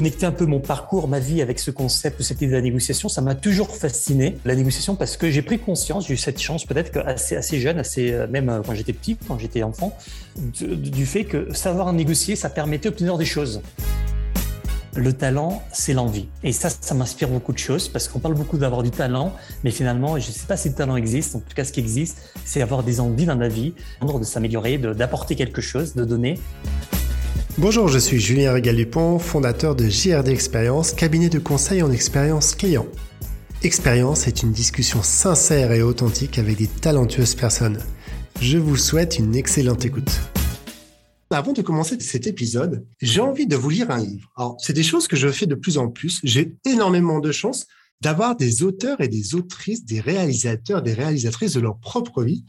connecter un peu mon parcours, ma vie avec ce concept, cette idée de la négociation, ça m'a toujours fasciné, la négociation, parce que j'ai pris conscience, j'ai eu cette chance peut-être assez, assez jeune, assez, euh, même euh, quand j'étais petit, quand j'étais enfant, du fait que savoir négocier, ça permettait d'obtenir des choses. Le talent, c'est l'envie. Et ça, ça m'inspire beaucoup de choses parce qu'on parle beaucoup d'avoir du talent, mais finalement, je ne sais pas si le talent existe. En tout cas, ce qui existe, c'est avoir des envies dans la vie, de s'améliorer, d'apporter quelque chose, de donner. Bonjour, je suis Julien Régal-Dupont, fondateur de JRD Expérience, cabinet de conseil en expérience client. Expérience est une discussion sincère et authentique avec des talentueuses personnes. Je vous souhaite une excellente écoute. Avant de commencer cet épisode, j'ai envie de vous lire un livre. Alors, c'est des choses que je fais de plus en plus. J'ai énormément de chance d'avoir des auteurs et des autrices, des réalisateurs, des réalisatrices de leur propre vie.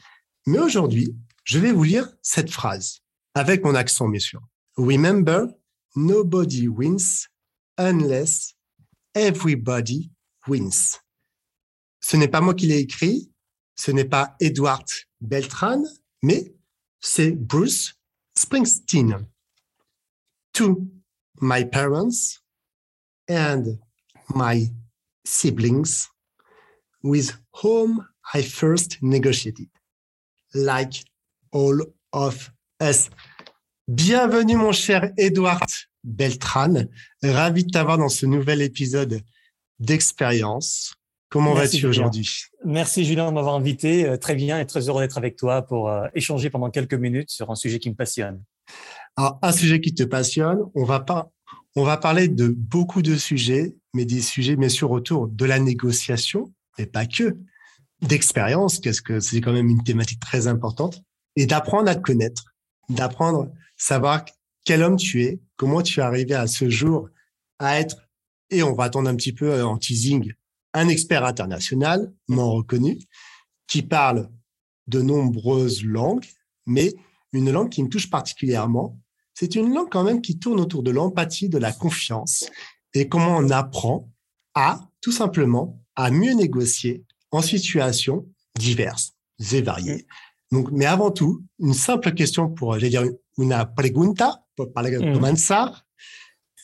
Mais aujourd'hui, je vais vous lire cette phrase, avec mon accent, bien sûr. Remember, nobody wins unless everybody wins. Ce n'est pas moi qui l'ai écrit, ce n'est pas Edward Beltran, mais c'est Bruce Springsteen. To my parents and my siblings with whom I first negotiated, like all of us. Bienvenue mon cher Edouard Beltran, ravi de t'avoir dans ce nouvel épisode d'expérience. Comment vas-tu aujourd'hui? Merci Julien de m'avoir invité. Euh, très bien et très heureux d'être avec toi pour euh, échanger pendant quelques minutes sur un sujet qui me passionne. Alors, un sujet qui te passionne, on va pas, on va parler de beaucoup de sujets, mais des sujets bien sûr autour de la négociation, mais pas que, d'expérience, qu'est-ce que c'est quand même une thématique très importante, et d'apprendre à te connaître, d'apprendre savoir quel homme tu es, comment tu es arrivé à ce jour à être, et on va attendre un petit peu en teasing, un expert international, non reconnu, qui parle de nombreuses langues, mais une langue qui me touche particulièrement, c'est une langue quand même qui tourne autour de l'empathie, de la confiance, et comment on apprend à, tout simplement, à mieux négocier en situations diverses et variées. Donc, mais avant tout, une simple question pour, j'allais dire, una pregunta, pour parler mm. commençar.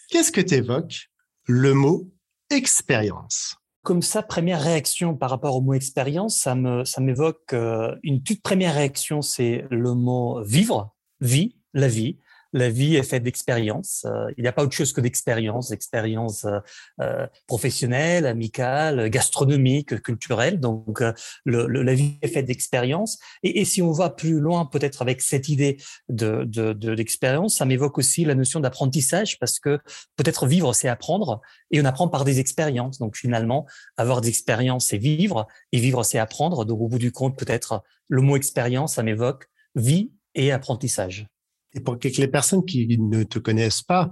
Qu'est-ce que tu évoques le mot expérience? Comme ça, première réaction par rapport au mot expérience, ça me, ça m'évoque euh, une toute première réaction, c'est le mot vivre, vie, la vie la vie est faite d'expériences. Euh, il n'y a pas autre chose que d'expériences, d'expériences euh, euh, professionnelles, amicales, gastronomiques, culturelles. Donc, le, la vie est faite d'expériences. Et, et, si on va plus loin, peut-être avec cette idée de, de, de ça m'évoque aussi la notion d'apprentissage parce que peut-être vivre, c'est apprendre et on apprend par des expériences. Donc, finalement, avoir des expériences, c'est vivre et vivre, c'est apprendre. Donc, au bout du compte, peut-être le mot expérience, ça m'évoque vie et apprentissage. Et pour que les personnes qui ne te connaissent pas,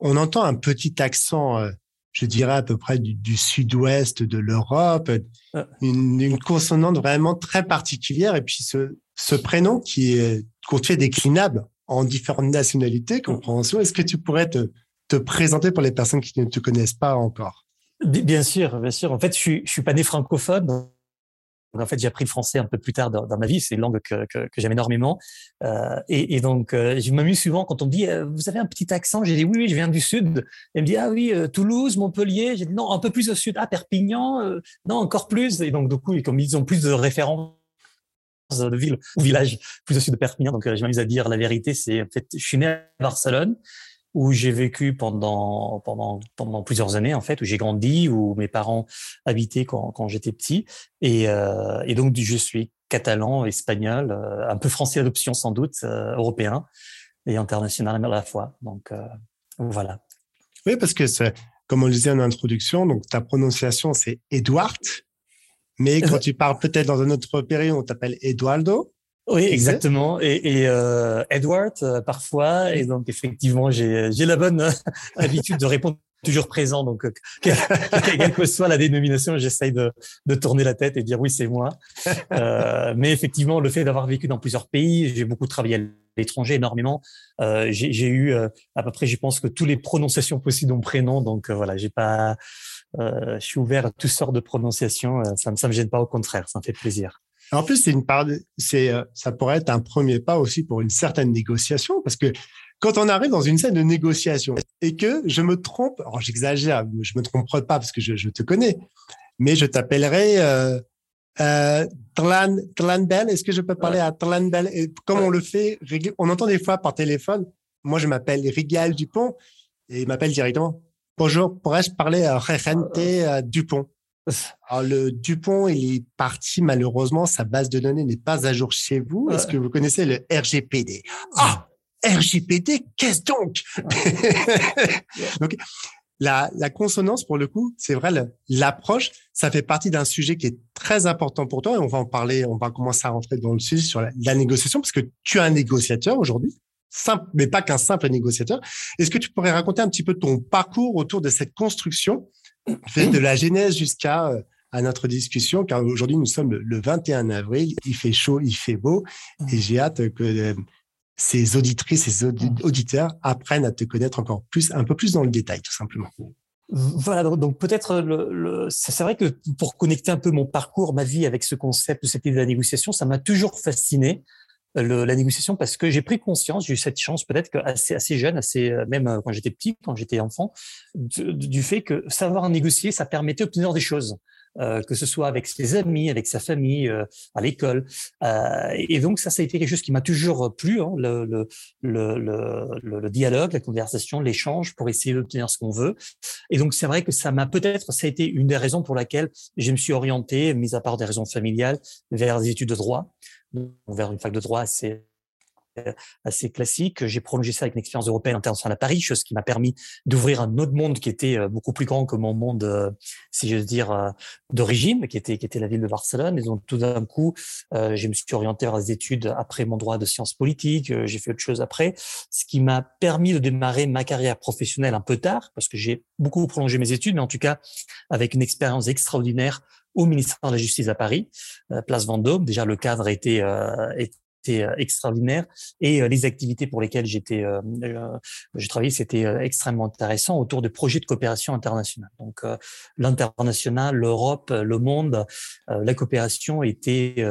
on entend un petit accent, euh, je dirais à peu près du, sud-ouest de l'Europe, ah. une, consonante vraiment très particulière. Et puis ce, ce prénom qui est qu'on fait déclinable en différentes nationalités, compréhension. Est-ce que tu pourrais te, te présenter pour les personnes qui ne te connaissent pas encore? Bien sûr, bien sûr. En fait, je suis, je suis pas né francophone, en fait, j'ai appris le français un peu plus tard dans, ma vie. C'est une langue que, j'aime énormément. Euh, et, donc, euh, je m'amuse souvent quand on me dit euh, Vous avez un petit accent J'ai dit Oui, je viens du sud. Elle me dit Ah oui, Toulouse, Montpellier. J'ai dit Non, un peu plus au sud. Ah, Perpignan Non, encore plus. Et donc, du coup, comme ils ont plus de références de ville ou village plus au sud de Perpignan. Donc, je m'amuse à dire la vérité. C'est en fait, je suis né à Barcelone où j'ai vécu pendant pendant pendant plusieurs années en fait, où j'ai grandi, où mes parents habitaient quand, quand j'étais petit, et, euh, et donc je suis catalan, espagnol, euh, un peu français adoption sans doute, euh, européen et international à la fois. Donc euh, voilà. Oui, parce que c'est comme on le disait en introduction, donc ta prononciation c'est Edward, mais quand tu parles peut-être dans un autre pays, on t'appelle Eduardo. Oui, exactement. Et, euh, Edward, euh, parfois. Et donc, effectivement, j'ai la bonne euh, habitude de répondre toujours présent. Donc, euh, quelle que soit la dénomination, j'essaye de, de, tourner la tête et dire oui, c'est moi. Euh, mais effectivement, le fait d'avoir vécu dans plusieurs pays, j'ai beaucoup travaillé à l'étranger, énormément. Euh, j'ai eu à peu près, je pense que tous les prononciations possibles de mon prénom. Donc voilà, j'ai pas, je suis ouvert à toutes sortes de prononciations. Ça me, ça me gêne pas, au contraire, ça me fait plaisir. En plus, c'est une part, c'est, euh, ça pourrait être un premier pas aussi pour une certaine négociation, parce que quand on arrive dans une scène de négociation et que je me trompe, alors j'exagère, je me tromperai pas parce que je, te connais, mais je t'appellerai euh, euh, Tlan, Bell. Est-ce que je peux parler à Tlan Bell? Et Comme on le fait, on entend des fois par téléphone. Moi, je m'appelle Rigal Dupont et il m'appelle directement. Bonjour, pourrais-je parler à Regente euh, Dupont? Alors, le Dupont, il est parti malheureusement, sa base de données n'est pas à jour chez vous. Est-ce que vous connaissez le RGPD Ah, RGPD, qu'est-ce donc? Donc, la, la, consonance, pour le coup, c'est vrai, l'approche, ça fait partie d'un sujet qui est très important pour toi. Et on va en parler, on va commencer à rentrer dans le sujet sur la, négociation, parce que tu es un négociateur aujourd'hui, simple, mais pas qu'un simple négociateur. Est-ce que tu pourrais raconter un petit peu ton parcours autour de cette construction, de la genèse jusqu'à euh, à notre discussion, car aujourd'hui nous sommes le 21 avril, il fait chaud, il fait beau, et j'ai hâte que euh, ces auditrices, ces auditeurs apprennent à te connaître encore plus, un peu plus dans le détail, tout simplement. Voilà, donc peut-être le, c'est vrai que pour connecter un peu mon parcours, ma vie avec ce concept de cette idée de la négociation, ça m'a toujours fasciné la négociation parce que j'ai pris conscience, j'ai eu cette chance peut-être assez assez jeune, assez euh, même euh, quand j'étais petit, quand j'étais enfant, du fait que savoir négocier, ça permettait d'obtenir des choses. Euh, que ce soit avec ses amis, avec sa famille, euh, à l'école. Euh, et donc ça, ça a été quelque chose qui m'a toujours plu, hein, le, le, le, le, dialogue, la conversation, l'échange pour essayer d'obtenir ce qu'on veut. Et donc c'est vrai que ça m'a peut-être, ça a été une des raisons pour laquelle je me suis orienté, mis à part des raisons familiales, vers des études de droit, vers une fac de droit assez assez classique. J'ai prolongé ça avec une expérience européenne internationale à Paris, chose qui m'a permis d'ouvrir un autre monde qui était euh, beaucoup plus grand que mon monde, euh, si j'ose dire, d'origine, qui était qui était la ville de Barcelone. Et donc tout d'un coup, je me suis orienté vers les études après mon droit de sciences politiques. J'ai fait autre chose après, ce qui m'a permis de démarrer ma carrière professionnelle un peu tard, parce que j'ai beaucoup prolongé mes études, mais en tout cas avec une expérience extraordinaire au ministère de la Justice à Paris, place Vendôme. Déjà, le cadre était, euh, euh, extraordinaire et euh, les activités pour lesquelles j'étais, euh, j'ai travaillé, c'était extrêmement intéressant autour de projets de coopération internationale. Donc l'international, l'Europe, le monde, la coopération était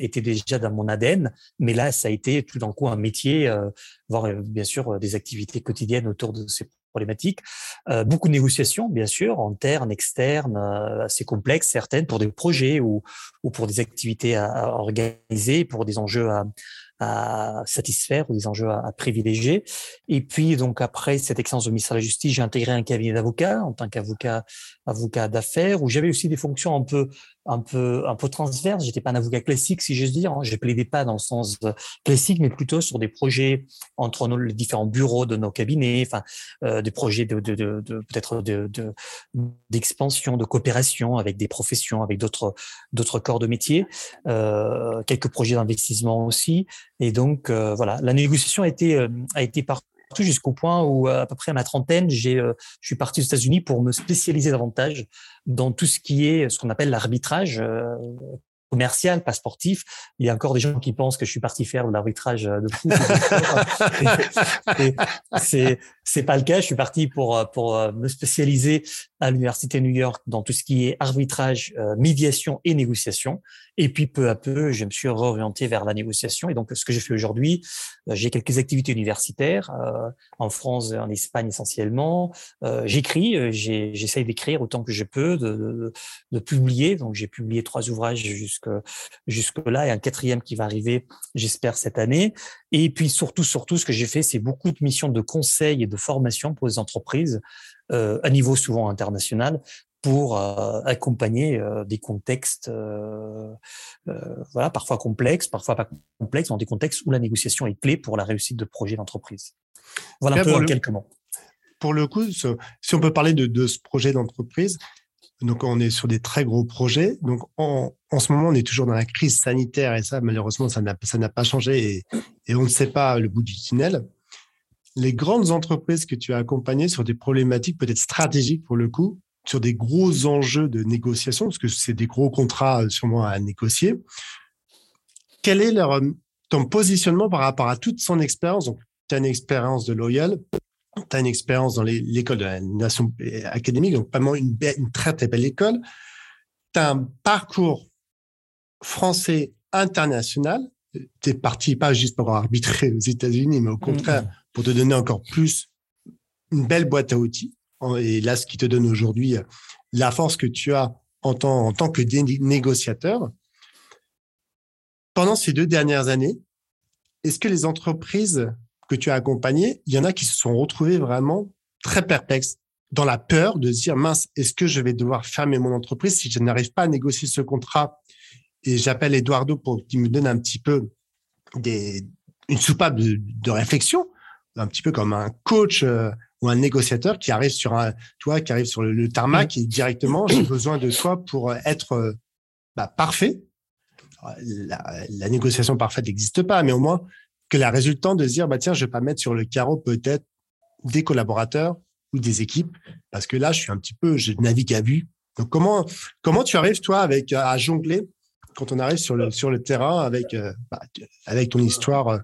était déjà dans mon ADN, mais là ça a été tout d'un coup un métier, voire bien sûr des activités quotidiennes autour de ces problématiques. Euh, beaucoup de négociations, bien sûr, internes, externes, euh, assez complexes, certaines pour des projets ou, ou pour des activités à, à organiser, pour des enjeux à, à satisfaire ou des enjeux à, privilégier. Et puis, donc, après cette expérience au ministère de la Justice, j'ai intégré un cabinet d'avocats en tant qu'avocat avocat d'affaires où j'avais aussi des fonctions un peu un peu un peu transverses. J'étais pas un avocat classique, si j'ose dire. Hein. Je plaidais pas dans le sens euh, classique, mais plutôt sur des projets entre nos, les différents bureaux de nos cabinets, enfin euh, des projets de, de, de, de peut-être de d'expansion, de, coopération avec des professions, avec d'autres d'autres corps de métier, euh, quelques projets d'investissement aussi. Et donc euh, voilà, la négociation a été euh, a été jusqu'au point où à peu près à ma trentaine, j'ai euh, je suis parti aux États-Unis pour me spécialiser davantage dans tout ce qui est ce qu'on appelle l'arbitrage commercial, pas sportif. Il y a encore des gens qui pensent que je suis parti faire de l'arbitrage de foot. c'est c'est pas le cas. Je suis parti pour pour me spécialiser à l'université New York dans tout ce qui est arbitrage, euh, médiation et négociation. Et puis peu à peu, je me suis réorienté vers la négociation. Et donc, ce que j'ai fait aujourd'hui, euh, j'ai quelques activités universitaires euh, en France, en Espagne essentiellement. J'écris, j'essaye d'écrire autant que je peux, de, de, de publier. Donc, j'ai publié trois ouvrages jusque jusque là et un quatrième qui va arriver, j'espère cette année. Et puis surtout, surtout, ce que j'ai fait, c'est beaucoup de missions de conseil et de formation pour les entreprises euh, à niveau souvent international pour euh, accompagner euh, des contextes, voilà, parfois complexes, parfois pas complexes, dans des contextes où la négociation est clé pour la réussite de projets d'entreprise. Voilà un peu en quelques mots. Pour le coup, si on peut parler de, de ce projet d'entreprise, donc on est sur des très gros projets. Donc en, en, ce moment, on est toujours dans la crise sanitaire et ça, malheureusement, ça n'a ça n'a pas changé et, et on ne sait pas le bout du tunnel les grandes entreprises que tu as accompagnées sur des problématiques peut-être stratégiques pour le coup, sur des gros enjeux de négociation, parce que c'est des gros contrats euh, sûrement à négocier. Quel est leur, euh, ton positionnement par rapport à toute son expérience? Donc, tu as une expérience de Loyal, tu as une expérience dans l'école de la nation académique, donc vraiment une, une très très belle école. Tu as un parcours français international. Tu es parti pas juste pour arbitrer aux États-Unis, mais au contraire, pour te donner encore plus une belle boîte à outils. Et là, ce qui te donne aujourd'hui la force que tu as en tant, que négociateur. Pendant ces deux dernières années, est-ce que les entreprises que tu as accompagnées, il y en a qui se sont retrouvées vraiment très perplexes, dans la peur de se dire, mince, est-ce que je vais devoir fermer mon entreprise si je n'arrive pas à négocier ce contrat? Et j'appelle Eduardo pour qu'il me donne un petit peu des, une soupape de, réflexion, un petit peu comme un coach euh, ou un négociateur qui arrive sur un, toi, qui arrive sur le, tarmac et directement, j'ai besoin de toi pour être euh, bah, parfait. La, la négociation parfaite n'existe pas, mais au moins que la résultante de se dire, bah tiens, je vais pas mettre sur le carreau peut-être des collaborateurs ou des équipes, parce que là, je suis un petit peu, je navigue à vue. Donc comment comment tu arrives toi avec à jongler quand on arrive sur le sur le terrain avec euh, bah, avec ton histoire euh,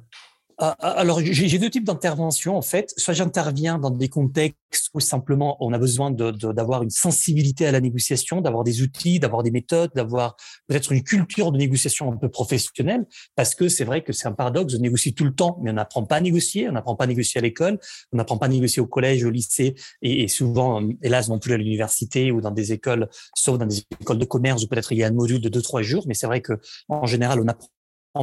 alors, j'ai deux types d'interventions en fait. Soit j'interviens dans des contextes où simplement on a besoin d'avoir de, une sensibilité à la négociation, d'avoir des outils, d'avoir des méthodes, d'avoir peut-être une culture de négociation un peu professionnelle, parce que c'est vrai que c'est un paradoxe de négocier tout le temps, mais on n'apprend pas à négocier, on n'apprend pas à négocier à l'école, on n'apprend pas à négocier au collège, au lycée, et, et souvent, hélas, non plus à l'université ou dans des écoles, sauf dans des écoles de commerce où peut-être il y a un module de deux trois jours, mais c'est vrai que en général, on apprend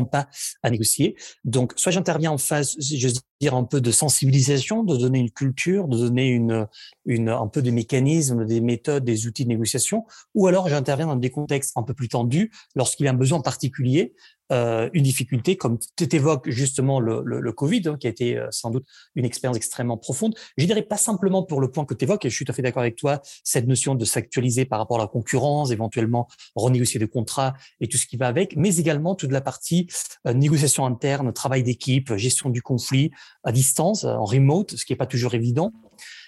pas à négocier. Donc, soit j'interviens en phase, je veux dire, un peu de sensibilisation, de donner une culture, de donner une, une, un peu des mécanismes, des méthodes, des outils de négociation, ou alors j'interviens dans des contextes un peu plus tendus lorsqu'il y a un besoin particulier euh, une difficulté, comme tu évoques justement le, Covid, hein, qui a été euh, sans doute une expérience extrêmement profonde. Je dirais pas simplement pour le point que tu évoques, et je suis tout à fait d'accord avec toi, cette notion de s'actualiser par rapport à la concurrence, éventuellement renégocier des contrats et tout ce qui va avec, mais également toute la partie euh, négociation interne, travail d'équipe, gestion du conflit à distance, en remote, ce qui n'est pas toujours évident.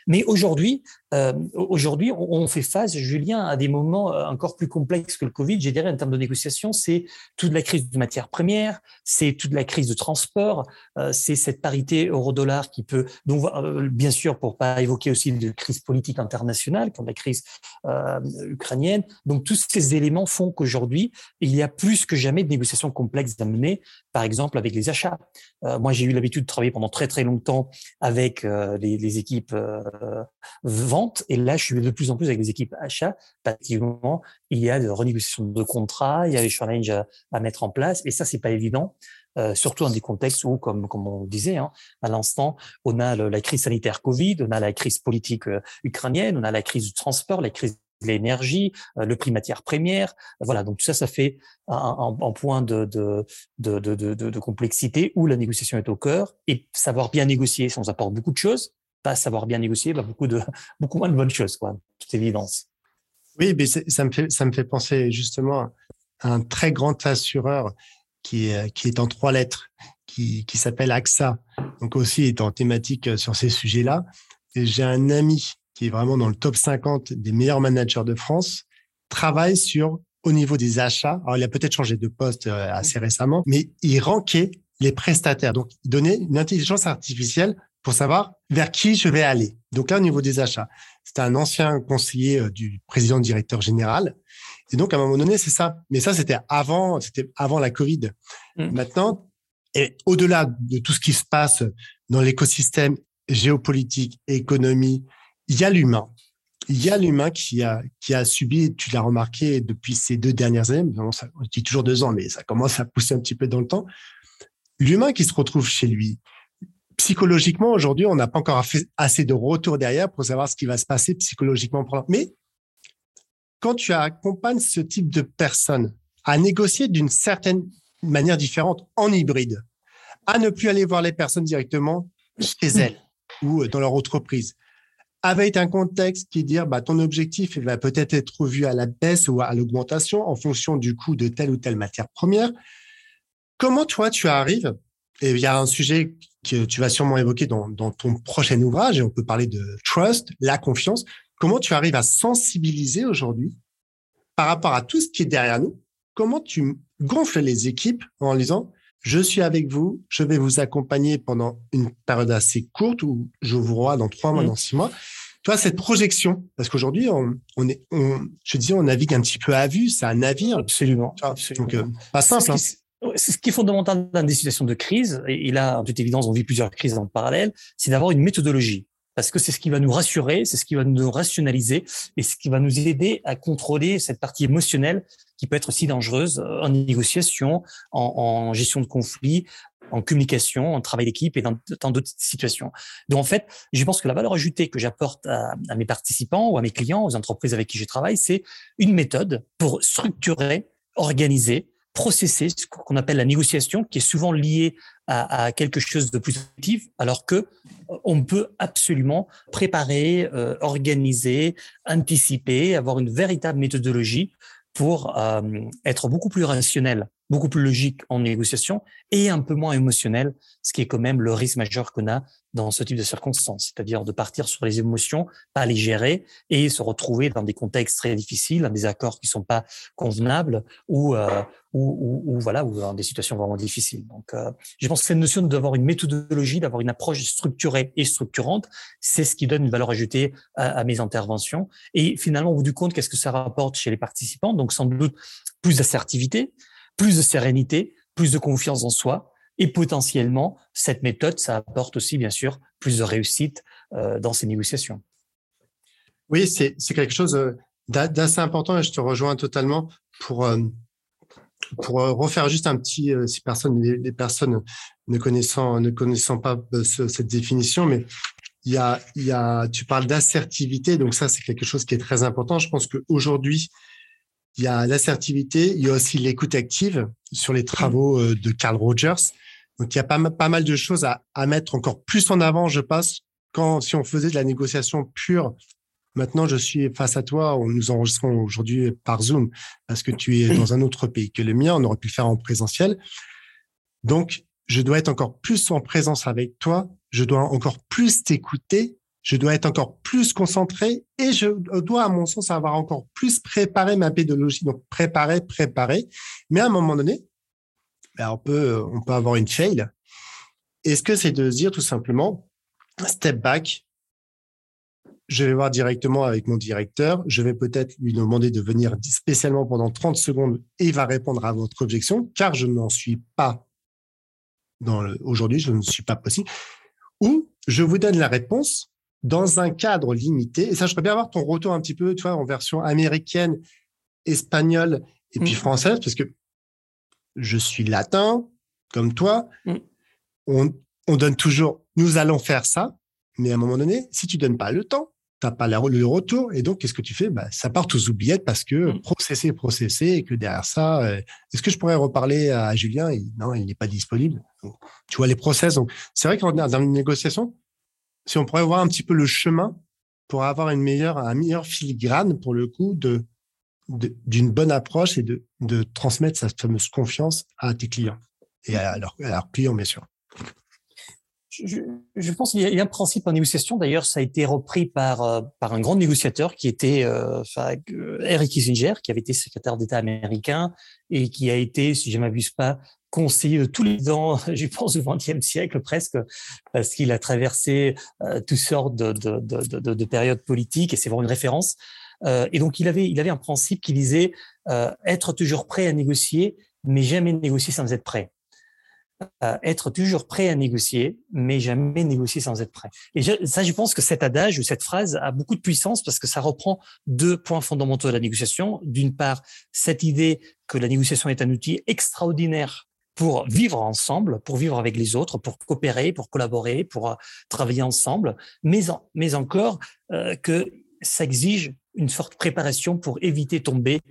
Mais aujourd'hui, euh, aujourd'hui, on fait face, Julien, à des moments euh, encore plus complexes que le Covid. J'ai dirais en termes de négociation, c'est toute la crise de matières premières, c'est toute la crise de transport, euh, c'est cette parité euro-dollar qui peut, donc bien sûr, pour pas évoquer aussi de crise politique internationale, comme la crise ukrainienne. Donc tous ces éléments font qu'aujourd'hui, il y a plus que jamais de négociations complexes à mener, par exemple avec les achats. moi, j'ai eu l'habitude de travailler pendant très très longtemps avec les, les, équipes Et là, je suis de plus en plus avec les équipes achats. Effectivement, il y a de renégociation de contrats, il y a des challenges à, mettre en place. Et ça, c'est pas évident. Euh, surtout dans des contextes où, comme, comme on disait hein, à l'instant, on a la crise sanitaire Covid, on a la crise politique euh, ukrainienne, on a la crise du transport, la crise de l'énergie, euh, le prix matière première. Voilà, donc tout ça, ça fait un, point de, de, de, de complexité où la négociation est au cœur. Et savoir bien négocier, ça nous apporte beaucoup de choses pas savoir bien négocier, bah, beaucoup de beaucoup moins de bonnes choses, quoi, toute évidence. Oui, mais ça me fait ça me fait penser justement à un très grand assureur qui est qui est en trois lettres, qui qui s'appelle AXA, donc aussi est en thématique euh, sur ces sujets-là. Et j'ai un ami qui est vraiment dans le top 50 des meilleurs managers de France, travaille sur au niveau des achats. Alors, il a peut-être changé de poste euh, assez récemment, mais il ranquait les prestataires. Donc, il donnait une intelligence artificielle pour savoir vers qui je vais aller. Donc là, au niveau des achats, c'était un ancien conseiller euh, du président directeur général. Et donc, à un moment donné, c'est ça. Mais ça, c'était avant, c'était avant la Covid. Mm. Maintenant, et au-delà de tout ce qui se passe dans l'écosystème géopolitique, économie, il y a l'humain. Il y a l'humain qui a, qui a subi, tu l'as remarqué depuis ces deux dernières années, je dis toujours deux ans, mais ça commence à pousser un petit peu dans le temps. L'humain qui se retrouve chez lui, psychologiquement, aujourd'hui, on n'a pas encore fait assez de retour derrière pour savoir ce qui va se passer psychologiquement. Mais quand tu accompagnes ce type de personnes à négocier d'une certaine manière différente en hybride, à ne plus aller voir les personnes directement chez elles ou dans leur entreprise, avec un contexte qui dire bah, ton objectif va peut-être être revu à la baisse ou à l'augmentation en fonction du coût de telle ou telle matière première. Comment toi tu arrives et il y a un sujet que tu vas sûrement évoquer dans, dans ton prochain ouvrage, et on peut parler de trust, la confiance. Comment tu arrives à sensibiliser aujourd'hui par rapport à tout ce qui est derrière nous? Comment tu gonfles les équipes en disant je suis avec vous, je vais vous accompagner pendant une période assez courte ou je vous vois dans trois mois, mmh. dans six mois. Tu vois, cette projection, parce qu'aujourd'hui, on, on, est, on, je disais, on navigue un petit peu à vue, c'est un navire. Absolument. absolument. Donc, euh, pas simple. Hein ce qui est fondamental dans des situations de crise, et là, en toute évidence, on vit plusieurs crises en parallèle, c'est d'avoir une méthodologie. Parce que c'est ce qui va nous rassurer, c'est ce qui va nous rationaliser et ce qui va nous aider à contrôler cette partie émotionnelle qui peut être si dangereuse en négociation, en, gestion de conflits, en communication, en travail d'équipe et dans tant d'autres situations. Donc en fait, je pense que la valeur ajoutée que j'apporte à, mes participants ou à mes clients, aux entreprises avec qui je travaille, c'est une méthode pour structurer, organiser, processer ce qu'on appelle la négociation, qui est souvent liée à, quelque chose de plus actif, alors que euh, on peut absolument préparer, euh, organiser, anticiper, avoir une véritable méthodologie pour euh, être beaucoup plus rationnel, beaucoup plus logique en négociation et un peu moins émotionnel, ce qui est quand même le risque majeur qu'on a dans ce type de circonstances, c'est-à-dire de partir sur les émotions, pas les gérer et se retrouver dans des contextes très difficiles, dans des accords qui sont pas convenables ou euh, ou, ou, voilà ou dans des situations vraiment difficiles. Donc, euh, je pense que cette notion d'avoir une méthodologie, d'avoir une approche structurée et structurante, c'est ce qui donne une valeur ajoutée à, à mes interventions. Et finalement, au bout du compte, qu'est-ce que ça rapporte chez les participants? Donc, sans doute plus d'assertivité, plus de sérénité, plus de confiance en soi, et potentiellement, cette méthode, ça apporte aussi, bien sûr, plus de réussite euh, dans ces négociations. Oui, c'est quelque chose euh, d'assez important et je te rejoins totalement pour euh, pour refaire juste un petit si personne les, personnes ne connaissant ne connaissant pas cette définition mais il y a il y a tu parles d'assertivité donc ça c'est quelque chose qui est très important je pense qu'aujourd'hui il y a l'assertivité il y a aussi l'écoute active sur les travaux de Carl Rogers donc il y a pas, mal de choses à, mettre encore plus en avant, je pense, quand si on faisait de la négociation pure. Maintenant, je suis face à toi. Nous enregistrons aujourd'hui par Zoom parce que tu es dans un autre pays que le mien. On aurait pu le faire en présentiel. Donc, je dois être encore plus en présence avec toi. Je dois encore plus t'écouter. Je dois être encore plus concentré et je dois, à mon sens, avoir encore plus préparé ma pédologie. Donc, préparer, préparer. Mais à un moment donné, ben, on peut, on peut avoir une fail. Est-ce que c'est de se dire tout simplement, step back, je vais voir directement avec mon directeur, je vais peut-être lui demander de venir spécialement pendant 30 secondes et il va répondre à votre objection, car je n'en suis pas aujourd'hui, je ne suis pas possible. Ou je vous donne la réponse dans un cadre limité. Et ça, je voudrais bien avoir ton retour un petit peu, tu vois, en version américaine, espagnole et puis mmh. française, parce que je suis latin, comme toi. Mm. On, on, donne toujours, nous allons faire ça, mais à un moment donné, si tu donnes pas le temps, t'as pas le retour, et donc qu'est-ce que tu fais? Bah, Ça part aux oubliettes parce que mm. processer, processer, et que derrière ça, euh, est-ce que je pourrais reparler à Julien? Non, il n'est pas disponible. tu vois les process. Donc, c'est vrai qu'en dans une négociation, si on pourrait voir un petit peu le chemin pour avoir une meilleure, un meilleur filigrane pour le coup de d'une bonne approche et de, de transmettre sa fameuse confiance à tes clients et à leurs clients, bien sûr. Je, pense qu'il y a un principe en négociation. D'ailleurs, ça a été repris par euh, par un grand négociateur qui était euh, euh, Eric Kissinger, qui avait été secrétaire d'État américain et qui a été, si je m'abuse pas, conseiller tous les ans, je pense, du XXe siècle presque, parce qu'il a traversé toutes sortes de, de, de, de, périodes politiques et c'est vraiment une référence. Euh, et donc, il avait, il avait un principe qui disait euh, être toujours prêt à négocier, mais jamais négocier sans être prêt. Euh, être toujours prêt à négocier, mais jamais négocier sans être prêt. Et ça, je pense que cet adage ou cette phrase a beaucoup de puissance parce que ça reprend deux points fondamentaux de la négociation. D'une part, cette idée que la négociation est un outil extraordinaire pour vivre ensemble, pour vivre avec les autres, pour coopérer, pour collaborer, pour euh, travailler ensemble, mais, en, mais encore euh, que ça exige une forte préparation pour éviter tomber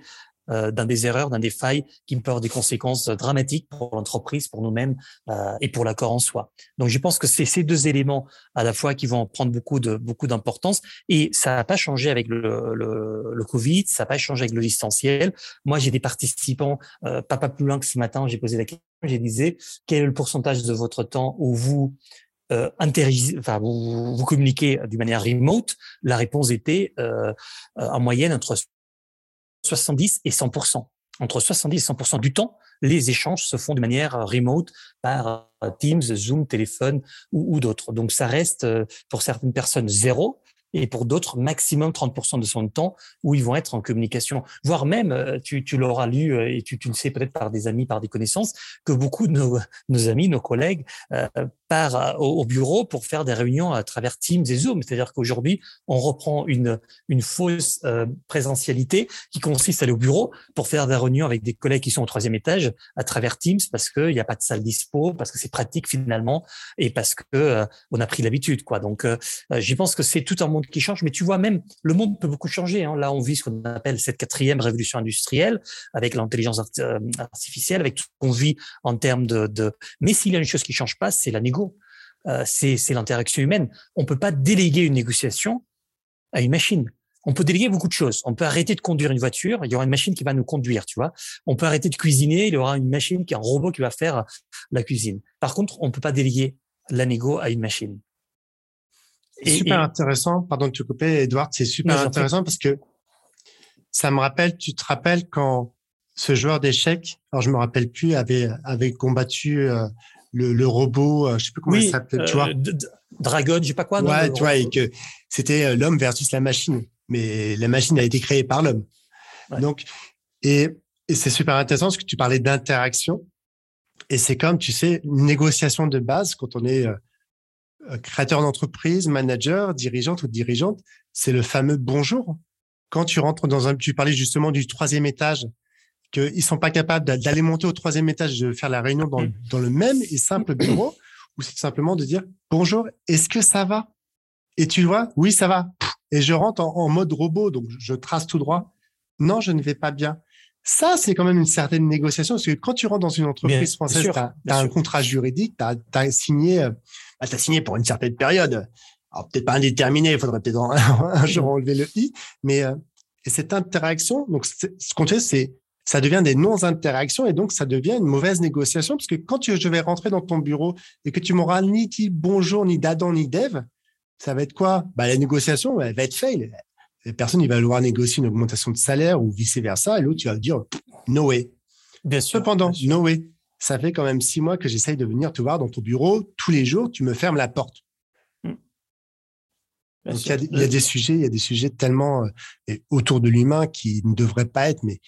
euh, dans des erreurs, dans des failles qui peuvent avoir des conséquences dramatiques pour l'entreprise, pour nous-mêmes euh, et pour l'accord en soi. Donc, je pense que c'est ces deux éléments à la fois qui vont prendre beaucoup de beaucoup d'importance et ça n'a pas changé avec le, le, le Covid, ça n'a pas changé avec le distanciel. Moi, j'ai des participants, euh, pas pas plus loin que ce matin, j'ai posé la question, j'ai disais quel est le pourcentage de votre temps où vous euh, enfin, vous, vous, communiquez d'une manière remote, la réponse était euh, euh en moyenne entre 70 et 100% Entre 70 et 100% du temps, les échanges se font de manière remote par euh, Teams, Zoom, téléphone ou, d'autres. Donc ça reste pour certaines personnes zéro, et pour d'autres, maximum 30% de son temps où ils vont être en communication. Voire même, euh, tu, tu l'auras lu et tu, tu le sais peut-être par des amis, par des connaissances, que beaucoup de nos, amis, nos collègues euh, partent au, bureau pour faire des réunions à travers Teams et Zoom. C'est-à-dire qu'aujourd'hui, on reprend une, une fausse présentialité qui consiste à aller au bureau pour faire des réunions avec des collègues qui sont au troisième étage à travers Teams parce qu'il n'y a pas de salle dispo, parce que c'est pratique finalement et parce que euh, on a pris l'habitude. quoi. Donc, euh, euh, j'y pense que c'est tout un monde qui change. Mais tu vois, même le monde peut beaucoup changer. Hein. Là, on vit ce qu'on appelle cette quatrième révolution industrielle avec l'intelligence artificielle, avec tout ce qu'on vit en termes de, de... Mais s'il y a une chose qui change pas, c'est la négo. C'est l'interaction humaine. On peut pas déléguer une négociation à une machine on peut déléguer beaucoup de choses. On peut arrêter de conduire une voiture, il y aura une machine qui va nous conduire, tu vois. On peut arrêter de cuisiner, il y aura une machine qui est un robot qui va faire la cuisine. Par contre, on peut pas déléguer la négo à une machine. C'est super intéressant. Pardon de te couper, Edouard. C'est super intéressant parce que ça me rappelle, tu te rappelles quand ce joueur d'échecs, alors je me rappelle plus, avait, avait combattu euh, le, robot, euh, je sais plus comment il s'appelait, tu vois. Euh, Dragon, je sais pas quoi. Ouais, tu vois, et que c'était l'homme versus la machine mais la machine a été créée par l'homme. Donc, et, et c'est super intéressant parce que tu parlais d'interaction. Et c'est comme, tu sais, une négociation de base quand on est euh, euh, créateur d'entreprise, manager, dirigeante ou dirigeante, c'est le fameux bonjour. Quand tu rentres dans un, tu parlais justement du troisième étage, qu'ils sont pas capables d'aller monter au troisième étage, de faire la réunion dans, mm. dans le même et simple bureau, ou c'est simplement de dire bonjour, est-ce que ça va? Et tu vois, oui, ça va et je rentre en, mode robot, donc je trace tout droit. Non, je ne vais pas bien. Ça, c'est quand même une certaine négociation, parce que quand tu rentres dans une entreprise française, tu as, un contrat juridique, tu as, signé, euh, bah, as signé pour une certaine période. Alors peut-être pas indéterminé, il faudrait peut-être un jour enlever le i, mais euh, et cette interaction, donc ce qu'on fait, c'est ça devient des non-interactions et donc ça devient une mauvaise négociation parce que quand tu, je vais rentrer dans ton bureau et que tu m'auras ni dit bonjour, ni d'Adam, ni d'Ève, ça va être quoi? Bah, La négociation, elle va être fail. Personne ne va vouloir négocier une augmentation de salaire ou vice-versa. Et l'autre, tu vas dire no way. Bien sûr. Cependant, no way. Ça fait quand même six mois que j'essaye de venir te voir dans ton bureau. Tous les jours, tu me fermes la porte. Hmm. il y, a, des sujets, il y a des sujets tellement euh, autour de l'humain qui ne devraient pas être, mais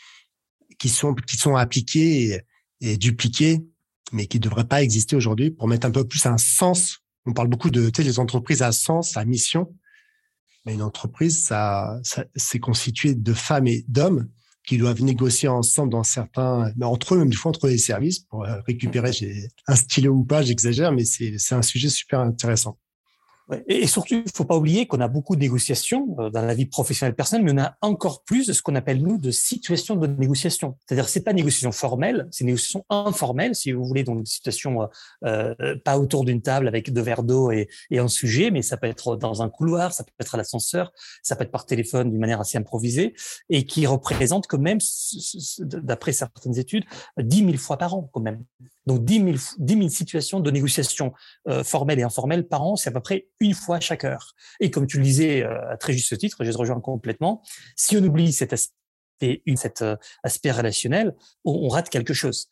qui sont qui sont appliqués et, et dupliqués, mais qui ne devraient pas exister aujourd'hui pour mettre un peu plus un sens on parle beaucoup de tu sais, les entreprises à sens, à mission. Mais une entreprise, ça, ça c'est constitué de femmes et d'hommes qui doivent négocier ensemble dans certains, mais entre eux, même du fois entre les services pour euh, récupérer un stylo ou pas, j'exagère, mais c'est un sujet super intéressant. Et surtout, il faut pas oublier qu'on a beaucoup de négociations euh, dans la vie professionnelle personnelle, mais on a encore plus de ce qu'on appelle nous de situations de négociation. C'est-à-dire, c'est pas négociation formelle, c'est négociation informelle, si vous voulez, dans une situation euh, euh, pas autour d'une table avec deux verres d'eau et, et un sujet, mais ça peut être dans un couloir, ça peut être à l'ascenseur, ça peut être par téléphone d'une manière assez improvisée, et qui représente quand même, d'après certaines études, 10 000 fois par an quand même. Donc 10 000, 10 situations de négociation euh, formelles et informelles par an, c'est à peu près une fois chaque heure. Et comme tu le disais euh, à très juste titre, je te rejoins complètement, si on oublie cet aspect, cet euh, aspect relationnel, on, rate quelque chose.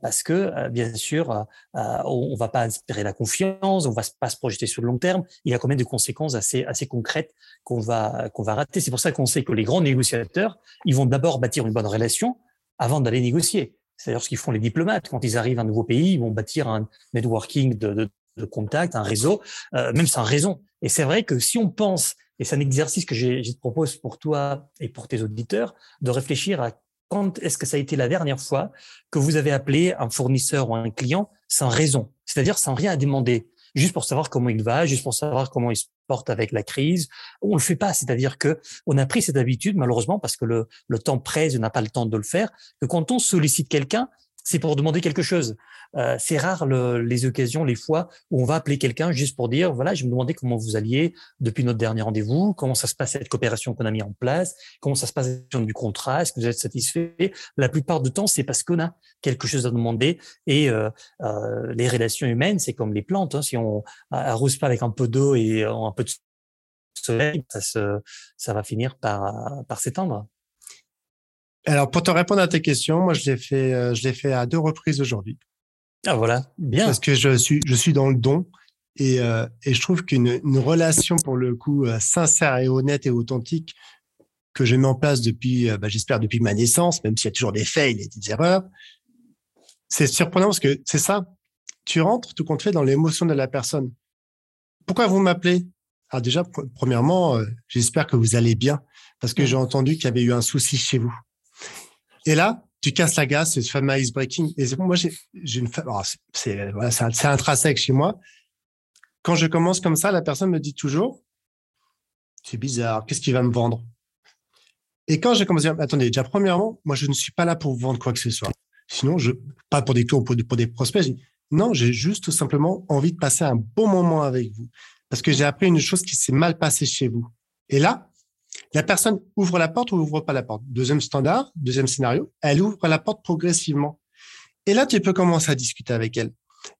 Parce que, bien sûr, on va pas inspirer la confiance, on va pas se projeter sur le long terme. Il y a quand même des conséquences assez, assez concrètes qu'on va, qu'on va rater. C'est pour ça qu'on sait que les grands négociateurs, ils vont d'abord bâtir une bonne relation avant d'aller négocier. C'est d'ailleurs ce qu'ils font les diplomates. Quand ils arrivent à un nouveau pays, ils vont bâtir un networking de, contacts, un réseau, euh, même sans raison. Et c'est vrai que si on pense, et c'est un exercice que je te propose pour toi et pour tes auditeurs, de réfléchir à quand est-ce que ça a été la dernière fois que vous avez appelé un fournisseur ou un client sans raison, c'est-à-dire sans rien à demander juste pour savoir comment il va, juste pour savoir comment il se porte avec la crise. On le fait pas, c'est-à-dire que on a pris cette habitude malheureusement parce que le, le temps presse, on n'a pas le temps de le faire. Que quand on sollicite quelqu'un, c'est pour demander quelque chose. Euh, c'est rare le, les occasions, les fois où on va appeler quelqu'un juste pour dire voilà, je me demandais comment vous alliez depuis notre dernier rendez-vous, comment ça se passe cette coopération qu'on a mis en place, comment ça se passe du contrat, est-ce que vous êtes satisfait? La plupart du temps, c'est parce qu'on a quelque chose à demander et euh, euh, les relations humaines, c'est comme les plantes. Hein, si on arrose pas avec un peu d'eau et un peu de soleil, ça, se, ça va finir par, par s'éteindre. Alors, pour te répondre à tes questions, moi, je l'ai fait, euh, je l'ai fait à deux reprises aujourd'hui. Ah voilà, bien. Parce que je suis, je suis dans le don Et, euh, et je trouve qu'une une relation, pour le coup, euh, sincère et honnête et authentique, que je mets en place depuis, euh, bah, j'espère, depuis ma naissance, même s'il y a toujours des fails et des erreurs, c'est surprenant parce que c'est ça. Tu rentres tout compte fait dans l'émotion de la personne. Pourquoi vous m'appelez? Alors déjà, premièrement, j'espère que vous allez bien parce que j'ai entendu qu'il y avait eu un souci chez vous. Et là, tu casses la gaz, c'est ce fameux ice breaking. Et moi, j'ai une, oh, c'est voilà, c'est intrinsèque chez moi. Quand je commence comme ça, la personne me dit toujours, c'est bizarre, qu'est-ce qu'il va me vendre? Et quand j'ai commencé, attendez, déjà premièrement, moi je ne suis pas là pour vous vendre quoi que ce soit. Sinon, je pas pour des clients, pour, pour des prospects. non, j'ai juste tout simplement envie de passer un bon moment avec vous parce que j'ai appris une chose qui s'est mal passée chez vous. Et là, la personne ouvre la porte ou ouvre pas la porte? Deuxième standard, deuxième scénario, elle ouvre la porte progressivement. Et là, tu peux commencer à discuter avec elle.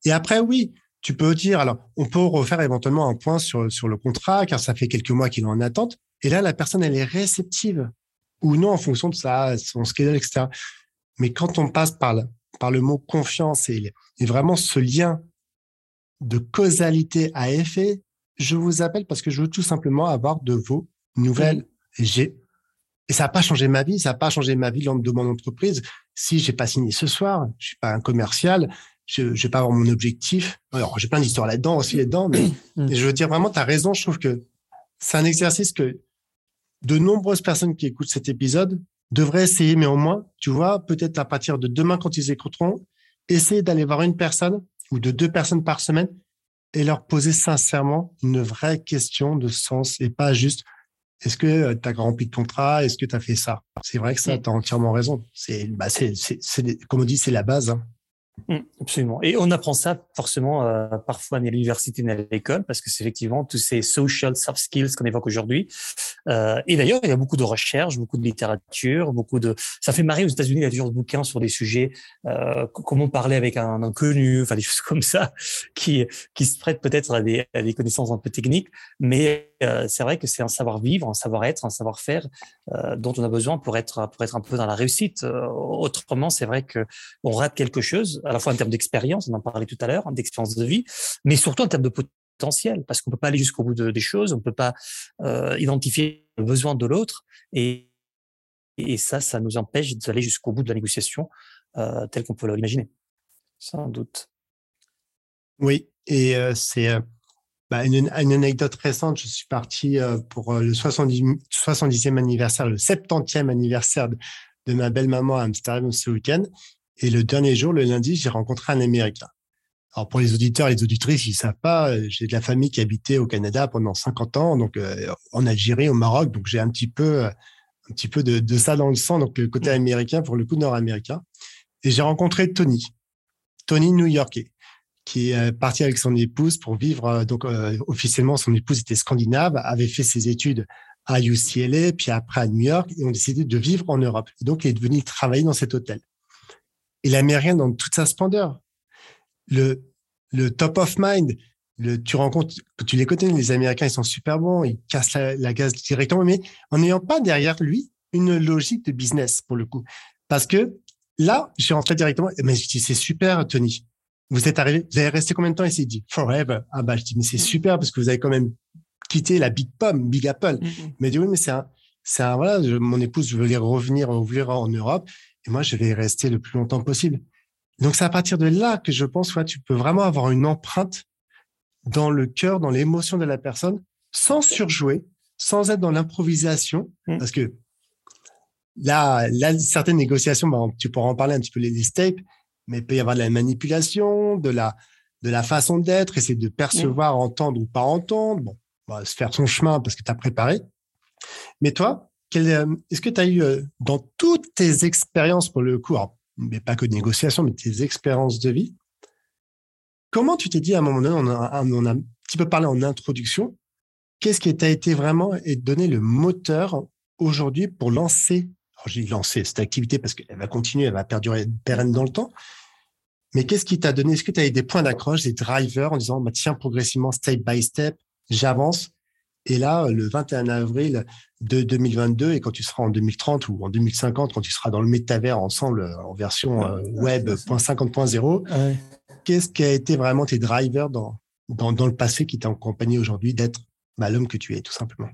Et après, oui, tu peux dire, alors, on peut refaire éventuellement un point sur, sur le contrat, car ça fait quelques mois qu'il est en attente. Et là, la personne, elle est réceptive ou non en fonction de ça, son schedule, etc. Mais quand on passe par le, par le mot confiance et vraiment ce lien de causalité à effet, je vous appelle parce que je veux tout simplement avoir de vos nouvelles. Et j'ai, et ça n'a pas changé ma vie, ça n'a pas changé ma vie de mon entreprise. Si j'ai pas signé ce soir, je suis pas un commercial, je ne vais pas avoir mon objectif. Alors, j'ai plein d'histoires là-dedans aussi là-dedans, mais mm. je veux dire vraiment, tu as raison. Je trouve que c'est un exercice que de nombreuses personnes qui écoutent cet épisode devraient essayer, mais au moins, tu vois, peut-être à partir de demain, quand ils écouteront, essayer d'aller voir une personne ou de deux personnes par semaine et leur poser sincèrement une vraie question de sens et pas juste est-ce que euh, tu as rempli ton contrat? Est-ce que tu as fait ça? C'est vrai que ça, mm. tu as entièrement raison. C'est, bah, c'est, c'est, comme on dit, c'est la base. Hein. Mmh, absolument. Et on apprend ça forcément euh, parfois à l'université et à l'école parce que c'est effectivement tous ces social soft skills qu'on évoque aujourd'hui. Euh, et d'ailleurs, il y a beaucoup de recherches, beaucoup de littérature, beaucoup de. Ça fait marrer aux États-Unis. Il y a toujours des bouquins sur des sujets euh, comment parler avec un inconnu, enfin des choses comme ça qui qui se prêtent peut-être à des, à des connaissances un peu techniques. Mais euh, c'est vrai que c'est un savoir-vivre, un savoir-être, un savoir-faire euh, dont on a besoin pour être pour être un peu dans la réussite. Euh, autrement, c'est vrai que on rate quelque chose à la fois en termes d'expérience, on en parlait tout à l'heure, d'expérience de vie, mais surtout en termes de potentiel, parce qu'on peut pas aller jusqu'au bout de, des choses, on peut pas euh, identifier le besoin de l'autre, et, ça, ça nous empêche d'aller jusqu'au bout de la négociation euh, tel qu'on peut l'imaginer, sans doute. Oui, et euh, c'est bah, une, anecdote récente. Je suis parti pour le 70, 70e anniversaire, le 70e anniversaire de, ma belle maman à Amsterdam ce week-end. Et le dernier jour, le lundi, j'ai rencontré un Américain. Alors pour les auditeurs, les auditrices, ils savent pas, euh, j'ai de la famille qui habitait au Canada pendant 50 ans, donc euh, en Algérie, au Maroc, donc j'ai un petit peu, euh, un petit peu de, de, ça dans le sang, donc le côté américain pour le coup nord-américain. Et j'ai rencontré Tony, Tony New-Yorkais, qui est parti avec son épouse pour vivre. Donc officiellement, son épouse était scandinave, avait fait ses études à UCLA, puis après à New York, et ont décidé de vivre en Europe. Et donc il est devenu travailler dans cet hôtel et l'américain dans toute sa splendeur. Le, le top of mind, le, tu rencontres, tu les connais, les Américains, ils sont super bons, ils cassent la, gaz directement, mais en n'ayant pas derrière lui une logique de business pour le coup. Parce que là, je suis rentré directement, mais je dis, c'est super, Tony. Vous êtes arrivé, vous avez resté combien de temps ici? Il dit, forever. Ah bah, je dis, mais c'est mm. super parce que vous avez quand même quitté la Big Pomme, Big Apple. Mais dit, oui, mais c'est un, c'est un, voilà, mon épouse voulait revenir, en Europe. Et moi, je vais rester le plus longtemps possible. Donc, c'est à partir de là que je pense, que tu peux vraiment avoir une empreinte dans le cœur, dans l'émotion de la personne, sans surjouer, sans être dans l'improvisation, mmh. parce que là, là, certaines négociations, bah, tu pourras en parler un petit peu les, les mais il peut y avoir de la manipulation, de la, de la façon d'être, essayer de percevoir, mmh. entendre ou pas entendre. Bon, va se faire son chemin parce que tu as préparé. Mais toi, euh, est-ce que tu as eu, euh, dans toutes tes expériences pour le coup, mais pas que de négociation, mais tes expériences de vie, comment tu t'es dit à un moment donné, on a, a un petit peu parlé en introduction, qu'est-ce qui t'a été vraiment et donné le moteur aujourd'hui pour lancer, alors j'ai lancé cette activité parce qu'elle va continuer, elle va perdurer pérenne dans le temps, mais qu'est-ce qui t'a donné, est-ce que tu as eu des points d'accroche, des drivers en disant, bah, tiens, progressivement, step by step, j'avance, et là, le 21 avril de 2022, et quand tu seras en 2030 ou en 2050, quand tu seras dans le métavers ensemble euh, en version euh, web 50.0, qu'est-ce qui a été vraiment tes drivers dans, dans, dans le passé qui t'a accompagné aujourd'hui d'être bah, l'homme que tu es, tout simplement?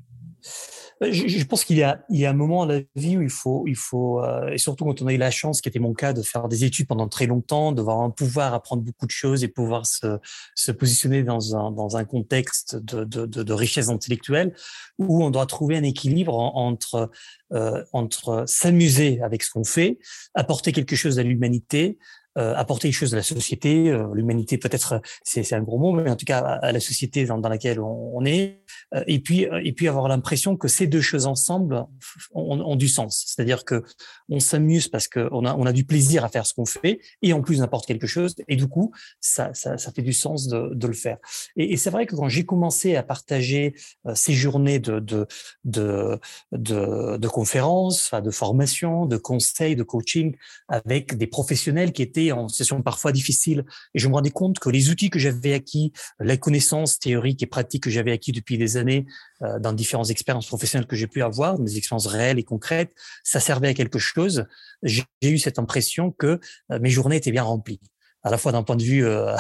Euh, je, pense qu'il y a, il y a un moment dans la vie où il faut, il faut, euh, et surtout quand on a eu la chance, qui était mon cas, de faire des études pendant très longtemps, de pouvoir apprendre beaucoup de choses et pouvoir se, se positionner dans un, dans un contexte de, de, de, de richesse intellectuelle, où on doit trouver un équilibre entre, euh, entre s'amuser avec ce qu'on fait, apporter quelque chose à l'humanité, euh, apporter quelque chose à la société, euh, l'humanité peut-être c'est un gros mot, mais en tout cas à, la société dans, laquelle on, on est, euh, et puis et puis avoir l'impression que ces deux choses ensemble ont, ont du sens. C'est-à-dire que on s'amuse parce qu'on a on a du plaisir à faire ce qu'on fait, et en plus n'importe quelque chose, et du coup ça ça, ça fait du sens de, de le faire. Et, et c'est vrai que quand j'ai commencé à partager ces journées de de de de, de conférences, de formation, de conseils, de coaching avec des professionnels qui étaient en session parfois difficile. Et je me rendais compte que les outils que j'avais acquis, la connaissance théorique et pratique que j'avais acquis depuis des années euh, dans différentes expériences professionnelles que j'ai pu avoir, des expériences réelles et concrètes, ça servait à quelque chose. J'ai eu cette impression que euh, mes journées étaient bien remplies à la fois d'un point de vue euh,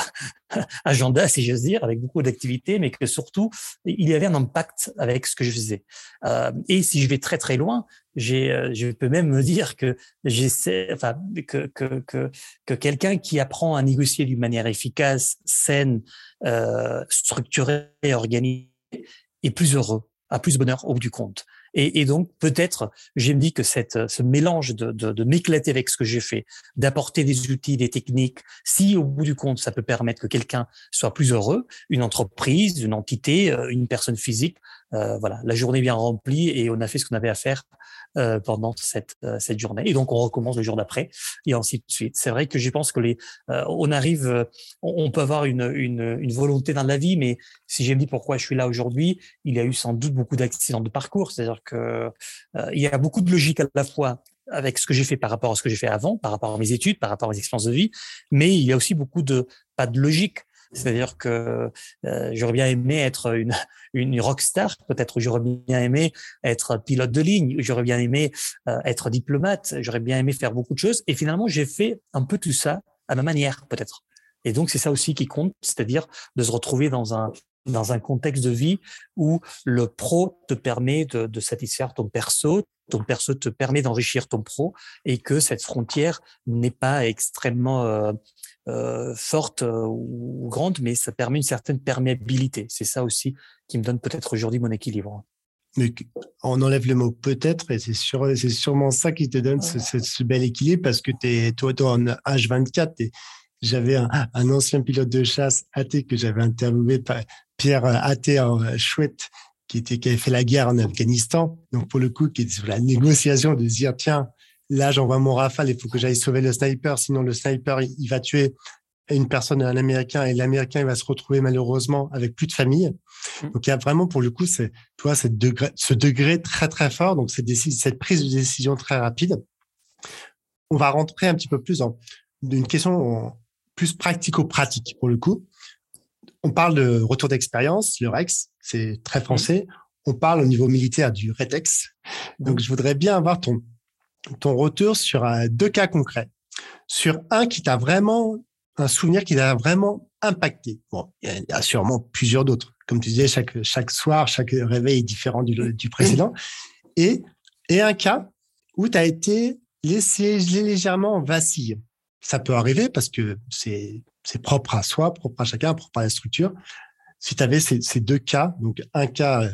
agenda, si j'ose dire, avec beaucoup d'activités, mais que surtout, il y avait un impact avec ce que je faisais. Euh, et si je vais très très loin, j'ai, euh, je peux même me dire que j'essaie, enfin, que que que, que quelqu'un qui apprend à négocier d'une manière efficace, saine, euh, structurée, organisée, est plus heureux, a plus bonheur au bout du compte. Et, et donc peut-être, j'ai me dit que cette, ce mélange de, de, de m'éclater avec ce que j'ai fait, d'apporter des outils, des techniques, si au bout du compte ça peut permettre que quelqu'un soit plus heureux, une entreprise, une entité, euh, une personne physique, euh, voilà, la journée bien remplie et on a fait ce qu'on avait à faire euh, pendant cette euh, cette journée. Et donc on recommence le jour d'après et ainsi de suite. C'est vrai que je pense que les euh, on arrive, on, peut avoir une, une, une volonté dans la vie, mais si j'ai dit pourquoi je suis là aujourd'hui, il y a eu sans doute beaucoup d'accidents de parcours. C'est-à-dire que il y a beaucoup de logique à la fois avec ce que j'ai fait par rapport à ce que j'ai fait avant, par rapport à mes études, par rapport à mes expériences de vie, mais il y a aussi beaucoup de pas de logique c'est-à-dire que euh, j'aurais bien aimé être une, une rockstar, peut-être j'aurais bien aimé être pilote de ligne, j'aurais bien aimé euh, être diplomate, j'aurais bien aimé faire beaucoup de choses. Et finalement, j'ai fait un peu tout ça à ma manière, peut-être. Et donc, c'est ça aussi qui compte, c'est-à-dire de se retrouver dans un dans un contexte de vie où le pro te permet de, de satisfaire ton perso, ton perso te permet d'enrichir ton pro, et que cette frontière n'est pas extrêmement euh, euh, forte euh, ou grande, mais ça permet une certaine perméabilité. C'est ça aussi qui me donne peut-être aujourd'hui mon équilibre. Mais on enlève le mot peut-être et c'est sûr, c'est sûrement ça qui te donne ce, ce, bel équilibre parce que es, toi, toi, en H24, j'avais un, un, ancien pilote de chasse athée que j'avais interviewé, Pierre athée en chouette, qui était, qui avait fait la guerre en Afghanistan. Donc, pour le coup, qui était sur la négociation de dire, tiens, là, j'envoie mon rafale, il faut que j'aille sauver le sniper, sinon le sniper, il, va tuer une personne, un Américain, et l'Américain, il va se retrouver malheureusement avec plus de famille. Mmh. Donc, il y a vraiment, pour le coup, c'est, toi, cette degré, ce degré très, très fort, donc cette, cette prise de décision très rapide. On va rentrer un petit peu plus dans une question plus pratico-pratique, pour le coup. On parle de retour d'expérience, le REX, c'est très français. On parle au niveau militaire du RETEX. Donc, je voudrais bien avoir ton, ton retour sur euh, deux cas concrets. Sur un qui t'a vraiment, un souvenir qui t'a vraiment impacté. Bon, il y a sûrement plusieurs d'autres. Comme tu disais, chaque, chaque soir, chaque réveil est différent du, précédent. Et, et un cas où tu as été laissé légèrement vaciller. Ça peut arriver parce que c'est, propre à soi, propre à chacun, propre à la structure. Si tu avais ces, ces deux cas, donc un cas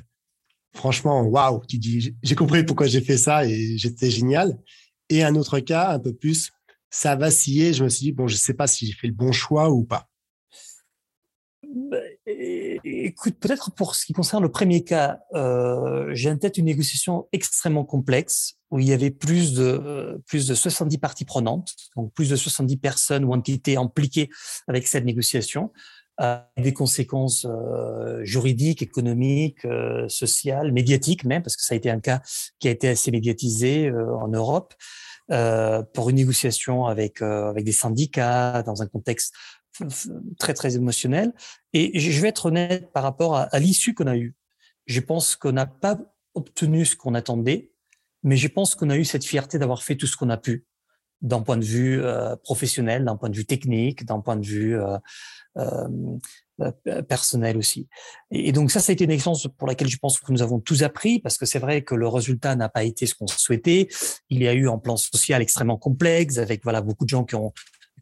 franchement, waouh, tu dis, j'ai compris pourquoi j'ai fait ça et j'étais génial. Et un autre cas, un peu plus, ça a vacillé. Je me suis dit, bon, je sais pas si j'ai fait le bon choix ou pas. Écoute, peut-être pour ce qui concerne le premier cas, euh, j'ai en tête une négociation extrêmement complexe où il y avait plus de euh, plus de 70 parties prenantes, donc plus de 70 personnes ou entités impliquées avec cette négociation des conséquences euh, juridiques, économiques, euh, sociales, médiatiques même, parce que ça a été un cas qui a été assez médiatisé euh, en Europe, pour une négociation avec avec des syndicats dans un contexte très très émotionnel. Et je vais être honnête par rapport à, l'issue qu'on a eue. Je pense qu'on n'a pas obtenu ce qu'on attendait, mais je pense qu'on a eu cette fierté d'avoir fait tout ce qu'on a pu d'un point de vue professionnel, d'un point de vue technique, d'un point de vue euh, personnelle aussi. Et, donc ça, ça a été une expérience pour laquelle je pense que nous avons tous appris, parce que c'est vrai que le résultat n'a pas été ce qu'on souhaitait. Il y a eu un plan social extrêmement complexe, avec voilà beaucoup de gens qui ont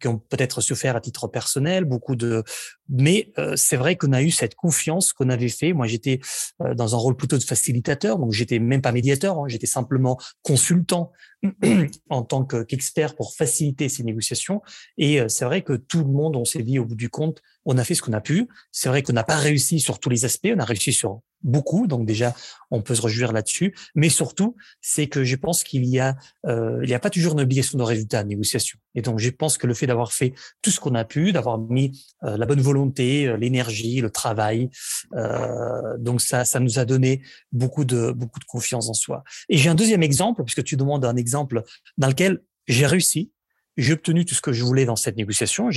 qui ont peut-être souffert à titre personnel, beaucoup de. Mais euh, c'est vrai qu'on a eu cette confiance qu'on avait fait. Moi, j'étais euh, dans un rôle plutôt de facilitateur, donc j'étais même pas médiateur, hein, j'étais simplement consultant en tant qu'expert pour faciliter ces négociations. Et euh, c'est vrai que tout le monde, on s'est dit au bout du compte, on a fait ce qu'on a pu. C'est vrai qu'on n'a pas réussi sur tous les aspects, on a réussi sur beaucoup, donc déjà on peut se réjouir là-dessus. Mais surtout, c'est que je pense qu'il y a, euh, il n'y a pas toujours une obligation de résultat à négociation. Et donc je pense que le fait d'avoir fait tout ce qu'on a pu, d'avoir mis euh, la bonne volonté, euh, l'énergie, le travail, euh, donc ça, ça nous a donné beaucoup de beaucoup de confiance en soi. Et j'ai un deuxième exemple, puisque tu demandes un exemple dans lequel j'ai réussi, j'ai obtenu tout ce que je voulais dans cette négociation.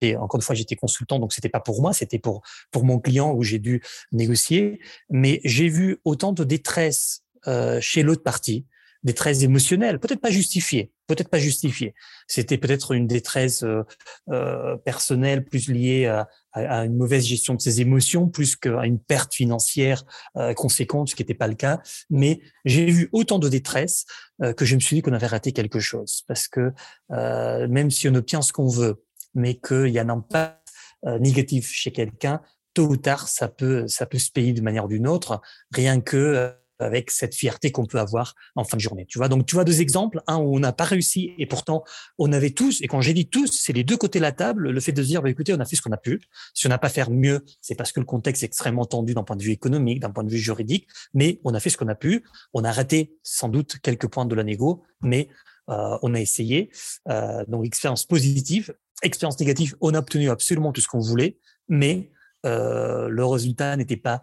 Et encore une fois, j'étais consultant, donc c'était pas pour moi, c'était pour pour mon client où j'ai dû négocier. Mais j'ai vu autant de détresse euh, chez l'autre partie, détresse émotionnelle, peut-être pas justifiée, peut-être pas justifiée. C'était peut-être une détresse euh, euh, personnelle plus liée à, à, une mauvaise gestion de ses émotions, plus qu'à une perte financière euh, conséquente, ce qui n'était pas le cas. Mais j'ai vu autant de détresse euh, que je me suis dit qu'on avait raté quelque chose, parce que euh, même si on obtient ce qu'on veut, mais qu'il y a un impact euh, négatif chez quelqu'un, tôt ou tard, ça peut, ça peut se payer d'une manière ou d'une autre, rien que euh, avec cette fierté qu'on peut avoir en fin de journée. Tu vois, donc tu vois deux exemples, un où on n'a pas réussi et pourtant on avait tous, et quand j'ai dit tous, c'est les deux côtés de la table, le fait de se dire, bah, écoutez, on a fait ce qu'on a pu. Si on n'a pas fait mieux, c'est parce que le contexte est extrêmement tendu d'un point de vue économique, d'un point de vue juridique, mais on a fait ce qu'on a pu. On a raté sans doute quelques points de la négo, mais euh, on a essayé. Euh, donc expérience positive, expérience négative, on a obtenu absolument tout ce qu'on voulait, mais euh, le résultat n'était pas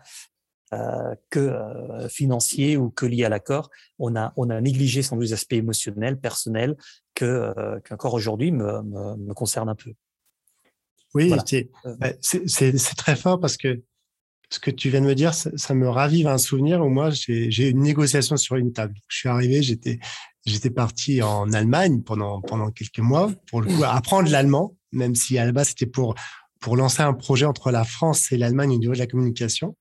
euh, que euh, financier ou que lié à l'accord. On a, on a négligé sans doute les aspects émotionnels, personnels, que qu'encore aujourd'hui me, me, me, concerne un peu. Oui, voilà. c'est très fort parce que ce que tu viens de me dire, ça, ça me ravive un souvenir où moi, j'ai une négociation sur une table. Je suis arrivé, j'étais j'étais parti en Allemagne pendant pendant quelques mois pour apprendre l'allemand, même si à la base c'était pour pour lancer un projet entre la France et l'Allemagne au niveau de la communication.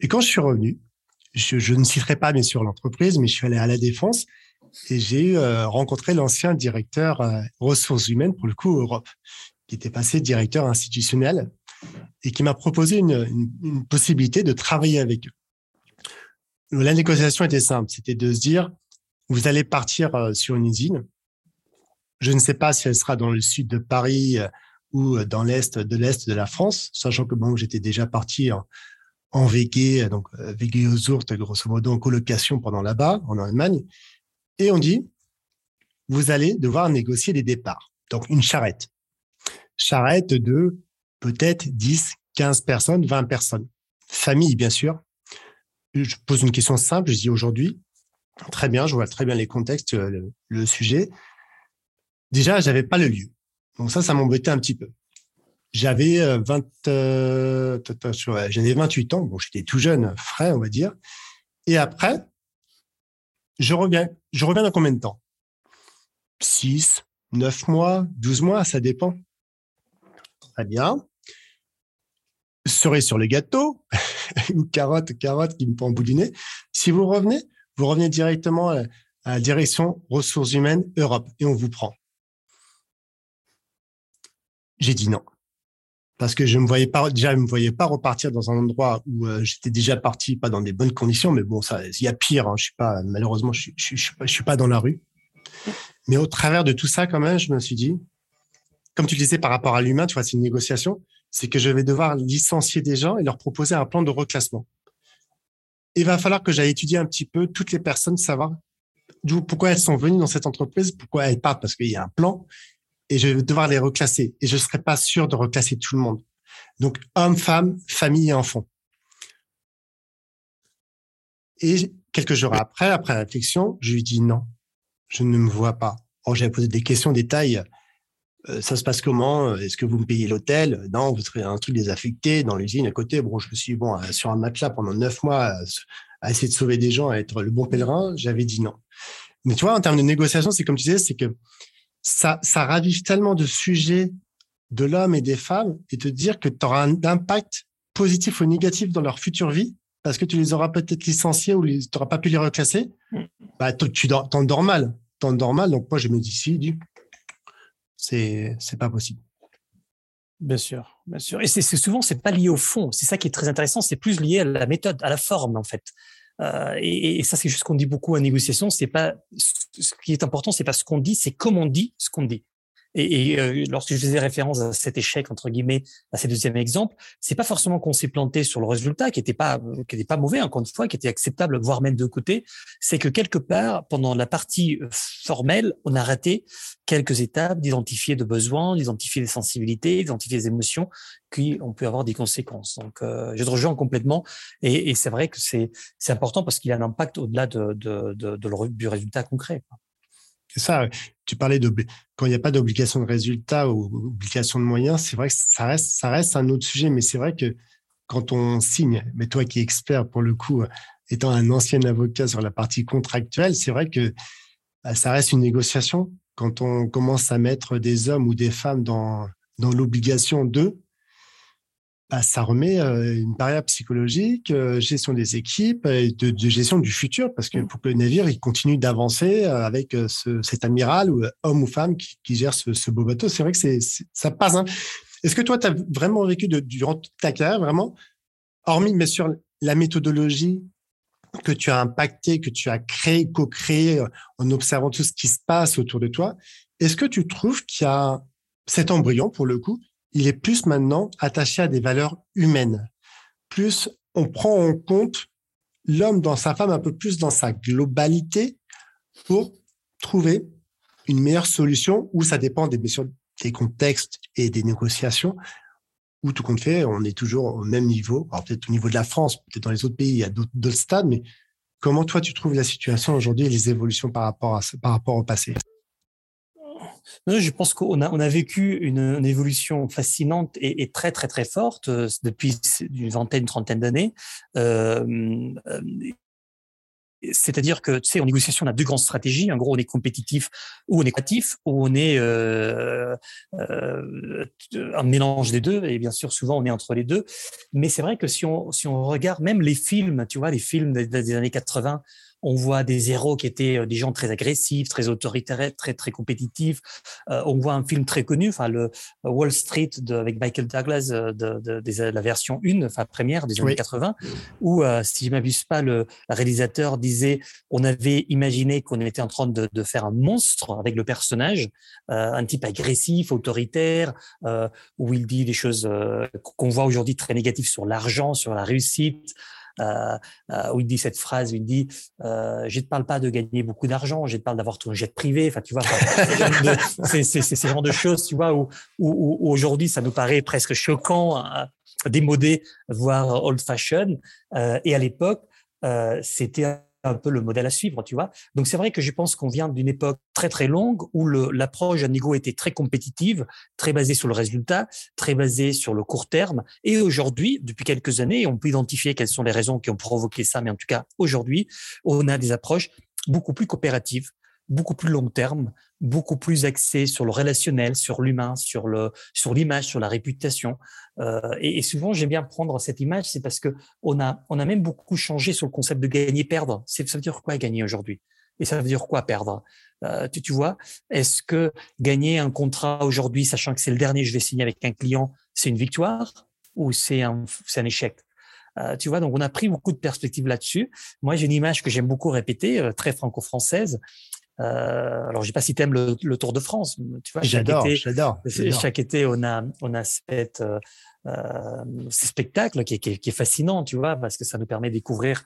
Et quand je suis revenu, je, ne citerai pas bien sûr l'entreprise, mais je suis allé à la défense et j'ai euh, rencontré l'ancien directeur euh, ressources humaines pour le coup Europe, qui était passé directeur institutionnel et qui m'a proposé une, possibilité de travailler avec eux. La négociation était simple, c'était de se dire, vous allez partir euh, sur une usine. Je ne sais pas si elle sera dans le sud de Paris euh, ou dans l'est de l'est de la France, sachant que bon, j'étais déjà parti en, en donc euh, VG aux ours, grosso modo en colocation pendant là-bas, en Allemagne. Et on dit, vous allez devoir négocier des départs. Donc une charrette. Charrette de peut-être 10, 15 personnes, 20 personnes. Famille, bien sûr. Je pose une question simple, je dis aujourd'hui, très bien, je vois très bien les contextes, euh, le, sujet. Déjà, j'avais pas le lieu. Donc ça, ça m'embêtait un petit peu. J'avais 20, euh, euh j'avais 28 ans. Bon, j'étais tout jeune, frais, on va dire. Et après, je reviens. Je reviens dans combien de temps? 6, 9 mois, 12 mois, ça dépend. Très bien. Cerise sur le gâteau, une carotte, carotte qui me prend en bout du nez. Si vous revenez, vous revenez directement à la direction ressources humaines Europe et on vous prend. J'ai dit non. Parce que je me voyais pas, déjà, je me voyais pas repartir dans un endroit où euh, j'étais déjà parti, pas dans des bonnes conditions, mais bon, ça, il y a pire, hein, je suis pas, malheureusement, je, je, je, suis je suis pas dans la rue. Mais au travers de tout ça, quand même, je me suis dit, comme tu le disais par rapport à l'humain, tu vois, c'est une négociation, c'est que je vais devoir licencier des gens et leur proposer un plan de reclassement. Il va falloir que j'aille étudier un petit peu toutes les personnes, savoir d'où, pourquoi elles sont venues dans cette entreprise, pourquoi elles partent, parce qu'il y a un plan, et je vais devoir les reclasser. Et je ne serai pas sûr de reclasser tout le monde. Donc, hommes, femmes, famille et enfants. Et quelques jours après, après réflexion, je lui dis non, je ne me vois pas. Oh, j'avais posé des questions, détails. Euh, ça se passe comment? Est-ce que vous me payez l'hôtel? Non, vous serez un truc désaffecté dans l'usine à côté. Bon, je me suis dit, bon, euh, sur un matelas pendant neuf mois, à, essayer de sauver des gens, à être le bon pèlerin, j'avais dit non. Mais tu vois, en termes de négociation, c'est comme tu disais, c'est que ça, ça ravive tellement de sujets de l'homme et des femmes et te dire que tu auras un impact positif ou négatif dans leur future vie parce que tu les auras peut-être licenciés ou tu n'auras pas pu les reclasser, mm. bah, tu t'endors mal. T'endors mal. Donc, moi, je me dis, si, c'est, c'est pas possible. Bien sûr, bien sûr. Et c'est, souvent, c'est pas lié au fond. C'est ça qui est très intéressant. C'est plus lié à la méthode, à la forme, en fait. Euh, et, ça, c'est juste ce qu'on dit beaucoup en négociation. C'est pas ce qui est important, c'est pas ce qu'on dit, c'est comment on dit ce qu'on dit. Et, euh, lorsque je faisais référence à cet échec entre guillemets, à ces deuxième exemple, c'est pas forcément qu'on s'est planté sur le résultat qui était pas qui était pas mauvais encore une fois, qui était acceptable, voire même de côté. C'est que quelque part pendant la partie euh, formelle, on a raté quelques étapes d'identifier de besoins, d'identifier des sensibilités, d'identifier des émotions qui ont pu avoir des conséquences. Donc, euh, je te rejoins complètement. Et, et c'est vrai que c'est c'est important parce qu'il a un impact au-delà de, de, de, de, du résultat concret. Ça. Tu parlais de quand il n'y a pas d'obligation de résultat ou obligation de moyens, c'est vrai que ça reste, ça reste un autre sujet. Mais c'est vrai que quand on signe, mais toi qui es expert pour le coup, étant un ancien avocat sur la partie contractuelle, c'est vrai que bah, ça reste une négociation. Quand on commence à mettre des hommes ou des femmes dans, dans l'obligation d'eux, bah, ça remet euh, une barrière psychologique, euh, gestion des équipes et de, gestion du futur, parce que pour que le navire il continue d'avancer euh, avec cet amiral ou homme ou femme qui, gère ce, beau bateau, c'est vrai que c'est, ça passe. Hein. Est-ce que toi, tu as vraiment vécu de, durant toute ta carrière, vraiment, hormis bien sûr la méthodologie que tu as impacté, que tu as créé, co-créé en observant tout ce qui se passe autour de toi, est-ce que tu trouves qu'il y a cet embryon, pour le coup, il est plus maintenant attaché à des valeurs humaines. Plus on prend en compte l'homme dans sa femme un peu plus dans sa globalité pour trouver une meilleure solution où ça dépend des, des contextes et des négociations où tout compte fait, on est toujours au même niveau. Alors peut-être au niveau de la France, peut-être dans les autres pays, il y a d'autres stades, mais comment toi tu trouves la situation aujourd'hui et les évolutions par rapport, à, par rapport au passé? Je pense qu'on a, vécu une, évolution fascinante et, très, très, très forte euh, depuis une vingtaine, une trentaine d'années. Euh, euh, c'est-à-dire que, tu sais, en négociation, on a deux grandes stratégies. En gros, on est compétitif ou on est créatif, ou on est un mélange des deux. Et bien sûr, souvent, on est entre les deux. Mais c'est vrai que si on, si on regarde même les films, tu vois, les films des années 80, on voit des héros qui étaient euh, des gens très agressifs, très autoritaires, très très compétitifs. Euh, on voit un film très connu, enfin le euh, Wall Street avec Michael Douglas de, la version 1, enfin première des années 80, où si je m'abuse pas, le réalisateur disait on avait imaginé qu'on était en train de, faire un monstre avec le personnage, un type agressif, autoritaire, où il dit des choses qu'on voit aujourd'hui très négatives sur l'argent, sur la réussite. Euh, euh, où il dit cette phrase, il dit euh, je ne te parle pas de gagner beaucoup d'argent, je te parle d'avoir ton jet privé. Enfin, tu vois, c'est ce genre de choses, tu vois, où, où, où aujourd'hui ça nous paraît presque choquant, démodé, voire old fashion. et à l'époque, c'était un peu le modèle à suivre, tu vois. Donc c'est vrai que je pense qu'on vient d'une époque très très longue où l'approche à Nigo était très compétitive, très basée sur le résultat, très basée sur le court terme. Et aujourd'hui, depuis quelques années, on peut identifier quelles sont les raisons qui ont provoqué ça, mais en tout cas aujourd'hui, on a des approches beaucoup plus coopératives, beaucoup plus long terme, beaucoup plus axé sur le relationnel, sur l'humain, sur le sur l'image, sur la réputation. Euh, et, souvent, j'aime bien prendre cette image, c'est parce que on a on a même beaucoup changé sur le concept de gagner-perdre. Ça veut dire quoi gagner aujourd'hui? Et ça veut dire quoi perdre? Euh, tu, tu vois Est-ce que gagner un contrat aujourd'hui, sachant que c'est le dernier, je vais signer avec un client, c'est une victoire ou c'est un c'est un échec? Euh, tu vois, donc on a pris beaucoup de perspectives là-dessus. Moi, j'ai une image que j'aime beaucoup répéter, euh, très franco-française. Euh, alors, je sais pas si tu aimes le, Tour de France. Tu vois, j'adore, j'adore. Chaque été, on a, on a cette, euh, euh ce spectacle qui est, qui, est, fascinant, tu vois, parce que ça nous permet de découvrir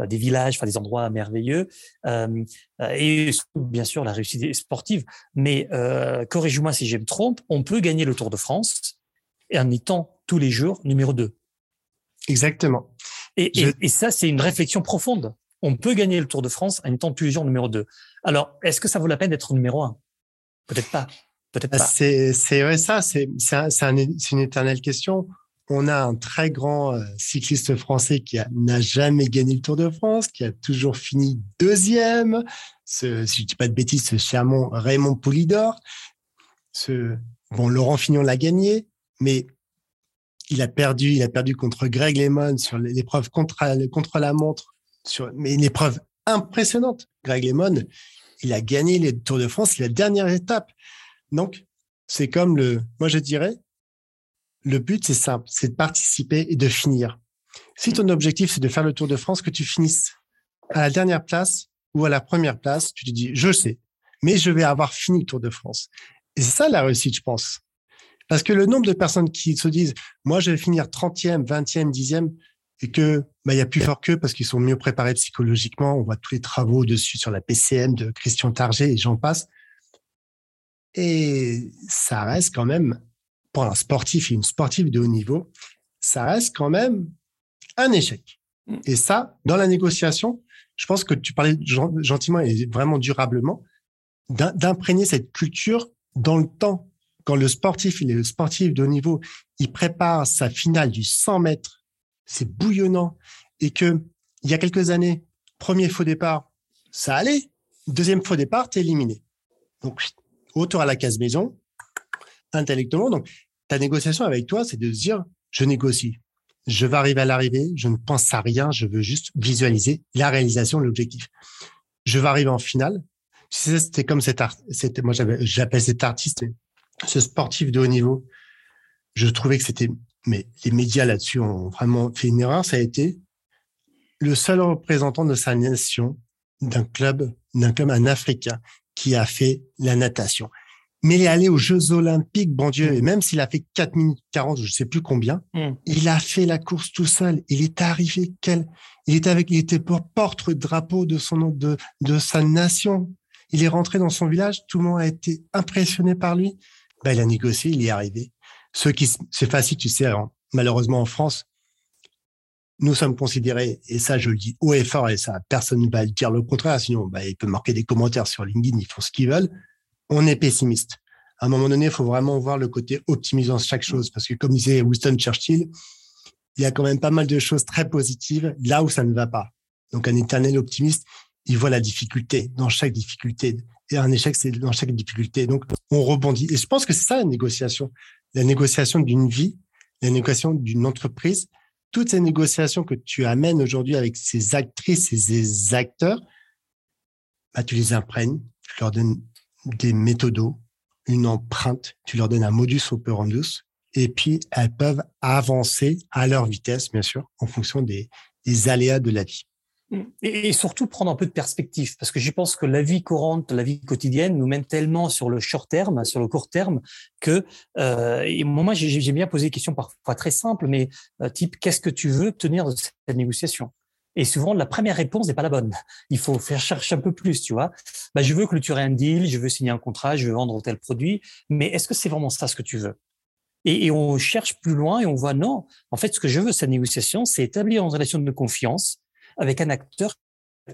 euh, des villages, enfin des endroits merveilleux, euh, et bien sûr la réussite sportive. Mais euh, corrige-moi si je me trompe, on peut gagner le Tour de France en étant tous les jours numéro 2. Exactement. Et, et, et ça, c'est une réflexion profonde on peut gagner le Tour de France en étant toujours numéro 2. Alors, est-ce que ça vaut la peine d'être numéro 1 Peut-être pas. Peut-être pas. C'est vrai ça, c'est une éternelle question. On a un très grand euh, cycliste français qui n'a jamais gagné le Tour de France, qui a toujours fini deuxième. Ce, si je dis pas de bêtises, ce charmant Raymond Poulidor. Ce, bon, Laurent Fignon l'a gagné, mais il a perdu, il a perdu contre Greg Lemon sur l'épreuve contre, contre la montre, sur, mais une épreuve impressionnante. Greg Lemon, il a gagné les Tours de France, c'est la dernière étape. Donc, c'est comme le, moi je dirais, le but c'est simple, c'est de participer et de finir. Si ton objectif c'est de faire le Tour de France, que tu finisses à la dernière place ou à la première place, tu te dis, je sais, mais je vais avoir fini le Tour de France. Et c'est ça la réussite, je pense. Parce que le nombre de personnes qui se disent, moi, je vais finir 30e, 20e, 10e, et que bah, il y a plus fort qu'eux parce qu'ils sont mieux préparés psychologiquement. On voit tous les travaux dessus sur la PCM de Christian Target et j'en passe. Et ça reste quand même, pour un sportif et une sportive de haut niveau, ça reste quand même un échec. Mm. Et ça, dans la négociation, je pense que tu parlais gentiment et vraiment durablement d'imprégner cette culture dans le temps. Quand le sportif, il est le sportif de haut niveau, il prépare sa finale du 100 mètres, c'est bouillonnant, et que il y a quelques années, premier faux départ, ça allait, deuxième faux départ, t'es éliminé. Donc, autour à la case maison, intellectuellement. Donc, ta négociation avec toi, c'est de se dire, je négocie. Je vais arriver à l'arrivée, je ne pense à rien, je veux juste visualiser la réalisation l'objectif. Je vais arriver en finale, c'était comme cet art, c'était, moi j'appelle cet artiste, ce sportif de haut niveau. Je trouvais que c'était, mais les médias là-dessus ont vraiment fait une erreur. Ça a été le seul représentant de sa nation d'un club, d'un club un Africain qui a fait la natation. Mais il est allé aux Jeux Olympiques, bon Dieu, et même s'il a fait 4 minutes 40, je sais plus combien, mm. il a fait la course tout seul. Il est arrivé quel, il était avec, il était porte-drapeau de son de, de sa nation. Il est rentré dans son village, tout le monde a été impressionné par lui. Ben, il a négocié, il y est arrivé. Ce qui, c'est facile, tu sais, malheureusement en France, nous sommes considérés, et ça je le dis haut et fort, et ça personne ne va dire le contraire, sinon ben, il peut marquer des commentaires sur LinkedIn, ils font ce qu'ils veulent. On est pessimiste. À un moment donné, il faut vraiment voir le côté optimisant chaque chose, parce que comme disait Winston Churchill, il y a quand même pas mal de choses très positives là où ça ne va pas. Donc un éternel optimiste, il voit la difficulté dans chaque difficulté. Et un échec, c'est dans chaque difficulté. Donc, on rebondit. Et je pense que c'est ça la négociation. La négociation d'une vie, la négociation d'une entreprise, toutes ces négociations que tu amènes aujourd'hui avec ces actrices et ces acteurs, bah, tu les imprègnes, tu leur donnes des méthodos, une empreinte, tu leur donnes un modus operandus, et puis elles peuvent avancer à leur vitesse, bien sûr, en fonction des aléas de la vie. Et, surtout prendre un peu de perspective, parce que je pense que la vie courante, la vie quotidienne nous mène tellement sur le short terme, sur le court terme, que euh, et moi j'ai bien posé des questions parfois très simples, mais euh, type qu'est-ce que tu veux obtenir de cette négociation? Et souvent, la première réponse n'est pas la bonne. Il faut faire chercher un peu plus, tu vois. Bah, je veux clôturer un deal, je veux signer un contrat, je veux vendre tel produit, mais est-ce que c'est vraiment ça ce que tu veux? Et, et, on cherche plus loin et on voit non. En fait, ce que je veux cette négociation, c'est établir une relation de confiance avec un acteur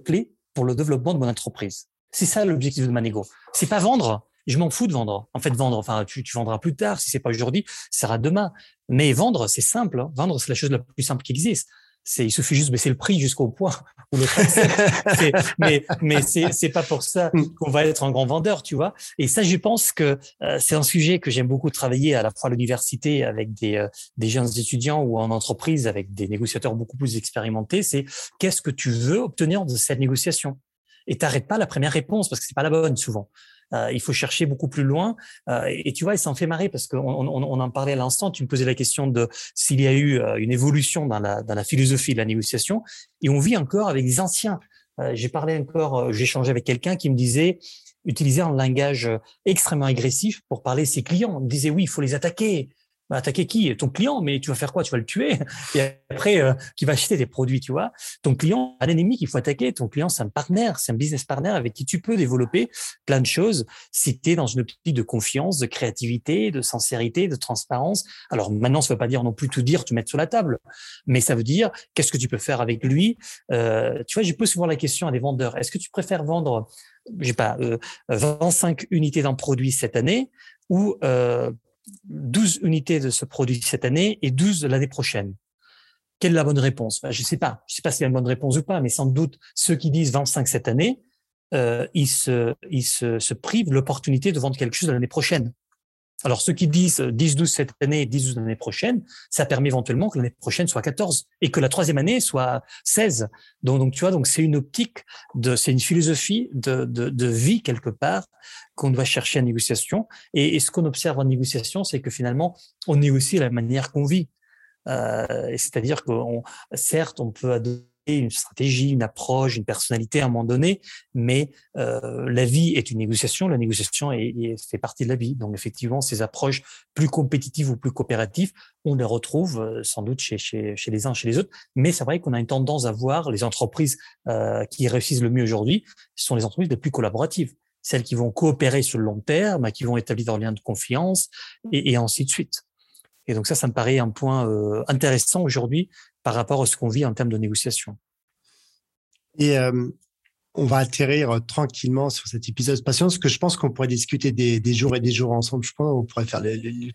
clé pour le développement de mon entreprise. C'est ça l'objectif de ma négo. C'est pas vendre. Je m'en fous de vendre. En fait, vendre, enfin, tu, tu vendras plus tard. Si c'est pas aujourd'hui, ça sera demain. Mais vendre, c'est simple. Hein. Vendre, c'est la chose la plus simple qui existe c'est il suffit juste de baisser le prix jusqu'au point où le mais mais c'est c'est pas pour ça mm. qu'on va être un grand vendeur tu vois. Et ça je pense que euh, c'est un sujet que j'aime beaucoup travailler à la fois à l'université avec des euh, des jeunes étudiants ou en entreprise avec des négociateurs beaucoup plus expérimentés c'est qu'est-ce que tu veux obtenir de cette négociation? Et t'arrêtes pas la première réponse parce que c'est pas la bonne souvent euh, il faut chercher beaucoup plus loin. Euh, et, tu vois, ça en fait marrer parce qu'on on, en parlait à l'instant. Tu me posais la question de s'il y a eu euh, une évolution dans la, philosophie de la négociation. Et on vit encore avec des anciens. j'ai parlé encore, j'ai échangé avec quelqu'un qui me disait utiliser un langage extrêmement agressif pour parler de ses clients. Il me disait oui, il faut les attaquer, bah, attaquer qui? Ton client, mais tu vas faire quoi? Tu vas le tuer et après euh, qui va acheter tes produits, tu vois? Ton client, un ennemi qu'il faut attaquer. Ton client, c'est un partenaire, c'est un business partner avec qui tu peux développer plein de choses si tu es dans une optique de confiance, de créativité, de sincérité, de transparence. Alors maintenant, ça veut pas dire non plus tout dire, tout mettre sur la table, mais ça veut dire qu'est-ce que tu peux faire avec lui? Euh, tu vois, je pose souvent la question à des vendeurs est-ce que tu préfères vendre, j'ai pas, euh, 25 unités d'un produit cette année ou euh, 12 unités de ce produit cette année et 12 l'année prochaine. Quelle est la bonne réponse? Je ne sais pas. Je sais pas si c'est une bonne réponse ou pas, mais sans doute ceux qui disent 25 cette année, euh, ils, se, ils se, se privent l'opportunité de vendre quelque chose l'année prochaine. Alors, ceux qui disent 10-12 euh, cette année, 10-12 l'année prochaine, ça permet éventuellement que l'année prochaine soit 14 et que la troisième année soit 16. Donc, tu vois, donc c'est une optique de, c'est une philosophie de, de, de vie quelque part qu'on doit chercher en négociation. Et, et ce qu'on observe en négociation, c'est que finalement, on négocie la manière qu'on vit. Euh, c'est-à-dire que certes, on peut adopter une stratégie, une approche, une personnalité à un moment donné, mais euh, la vie est une négociation, la négociation est, fait partie de la vie. Donc effectivement, ces approches plus compétitives ou plus coopératives, on les retrouve euh, sans doute chez, chez, chez les uns, chez les autres, mais c'est vrai qu'on a une tendance à voir les entreprises euh, qui réussissent le mieux aujourd'hui, ce sont les entreprises les plus collaboratives celles qui vont coopérer sur le long terme, qui vont établir un lien de confiance, et, et ainsi de suite. Et donc ça, ça me paraît un point euh, intéressant aujourd'hui par rapport à ce qu'on vit en termes de négociation. Et euh, on va atterrir euh, tranquillement sur cet épisode patient, parce que je pense qu'on pourrait discuter des, des, jours et des jours ensemble. Je pense qu'on pourrait faire le,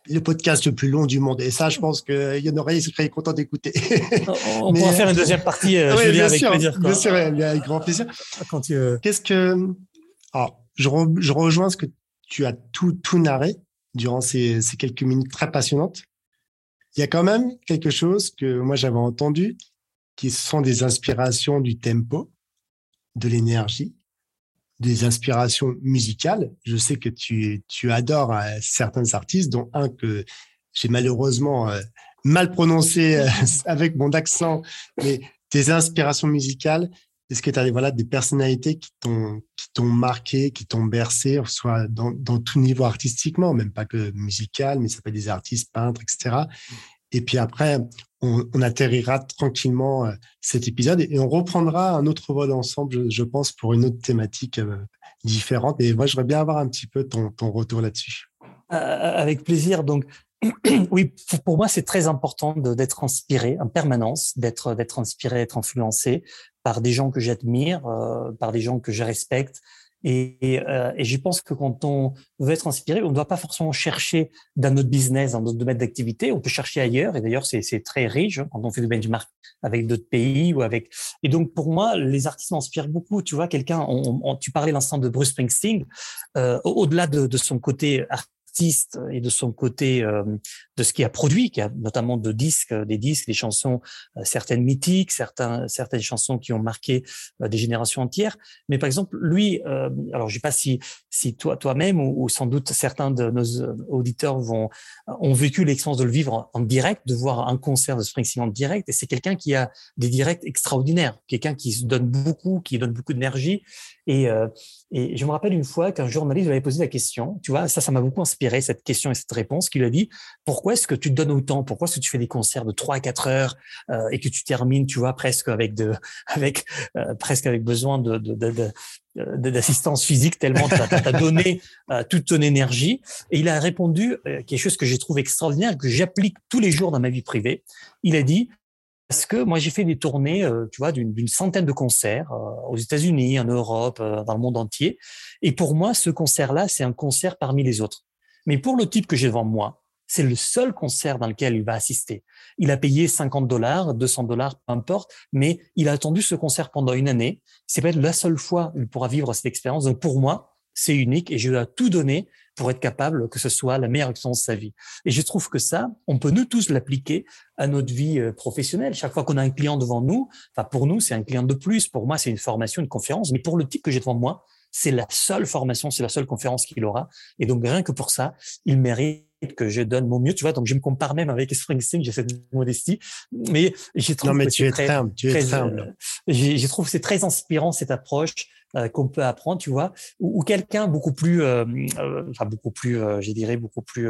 le, podcast le plus long du monde. Et ça, je pense qu'il y en aurait qui seraient contents d'écouter. On, pourra faire une deuxième partie, euh, oui, Julien, avec plaisir. Bien sûr, avec grand plaisir. Tu... Qu'est-ce que... Alors, je, je, rejoins ce que tu as tout, tout narré durant ces, ces quelques minutes très passionnantes. Il y a quand même quelque chose que moi j'avais entendu, qui sont des inspirations du tempo, de l'énergie, des inspirations musicales. Je sais que tu, tu adores euh, certains artistes, dont un que j'ai malheureusement euh, mal prononcé euh, avec mon accent, mais des inspirations musicales. Est-ce que tu as voilà, des personnalités qui t'ont marqué, qui t'ont bercé, soit dans, dans tout niveau artistiquement, même pas que musical, mais ça peut être des artistes, peintres, etc. Et puis après, on, atterrira tranquillement euh, cet épisode et on reprendra un autre vol ensemble, je, pense, pour une autre thématique euh, différente. Et moi, j'aimerais bien avoir un petit peu ton, ton retour là-dessus. Euh, avec plaisir. Donc, oui, pour moi, c'est très important d'être inspiré en permanence, d'être inspiré, d'être influencé par des gens que j'admire, par des gens que je respecte, et, euh, et, je pense que quand on veut être inspiré, on ne doit pas forcément chercher dans notre business, dans notre domaine d'activité. On peut chercher ailleurs. Et d'ailleurs, c'est très riche hein, quand on fait du benchmark avec d'autres pays ou avec. Et donc, pour moi, les artistes m'inspirent beaucoup. Tu vois, quelqu'un, tu parlais l'instant de Bruce Springsteen. Euh, Au-delà de, de, son côté et de son côté euh, de ce qu'il a produit, qui a notamment de disques, des disques, des chansons, euh, certaines mythiques, certains, certaines chansons qui ont marqué euh, des générations entières. Mais par exemple, lui, alors je sais pas si, si toi, toi-même ou, sans doute certains de nos auditeurs vont ont vécu l'expérience de le vivre en, direct, de voir un concert de Springsteen en direct. Et c'est quelqu'un qui a des directs extraordinaires, quelqu'un qui se donne beaucoup, qui donne beaucoup d'énergie. Et, et je me rappelle une fois qu'un journaliste lui avait posé la question, tu vois, ça, ça m'a beaucoup inspiré, cette question et cette réponse, qui lui a dit, pourquoi est-ce que tu te donnes autant? Pourquoi est-ce que tu fais des concerts de 3 à 4 heures euh, et que tu termines, tu vois, presque avec de, avec, euh, presque avec besoin de, de, de, d'assistance physique tellement tu as, donné euh, toute ton énergie? Et il a répondu euh, quelque chose que j'ai trouvé extraordinaire, que j'applique tous les jours dans ma vie privée. Il a dit, parce que moi j'ai fait des tournées, euh, tu vois, d'une centaine de concerts aux États-Unis, en Europe, dans le monde entier. Et pour moi, ce concert-là, c'est un concert parmi les autres. Mais pour le type que j'ai devant moi, c'est le seul concert dans lequel il va assister. Il a payé 50 dollars, 200 dollars, peu importe, mais il a attendu ce concert pendant une année. C'est peut-être la seule fois où il pourra vivre cette expérience. Donc pour moi, c'est unique et je dois tout donner pour être capable que ce soit la meilleure expérience de sa vie. Et je trouve que ça, on peut nous tous l'appliquer à notre vie euh, professionnelle. Chaque fois qu'on a un client devant nous, enfin pour nous, c'est un client de plus. Pour moi, c'est une formation, une conférence. Mais pour le type que j'ai devant moi, c'est la seule formation, c'est la seule conférence qu'il aura. Et donc, rien que pour ça, il mérite que je donne mon mieux, tu vois. Donc, je me compare même avec Springsteen, j'ai cette modestie. Mais j'ai trouvé non, mais tu es très, humble, tu es très humble. Euh, j'ai trouvé c'est très inspirant cette approche euh, qu'on peut apprendre, tu vois, ou, quelqu'un beaucoup plus, euh, euh, enfin beaucoup plus, je dirais beaucoup plus,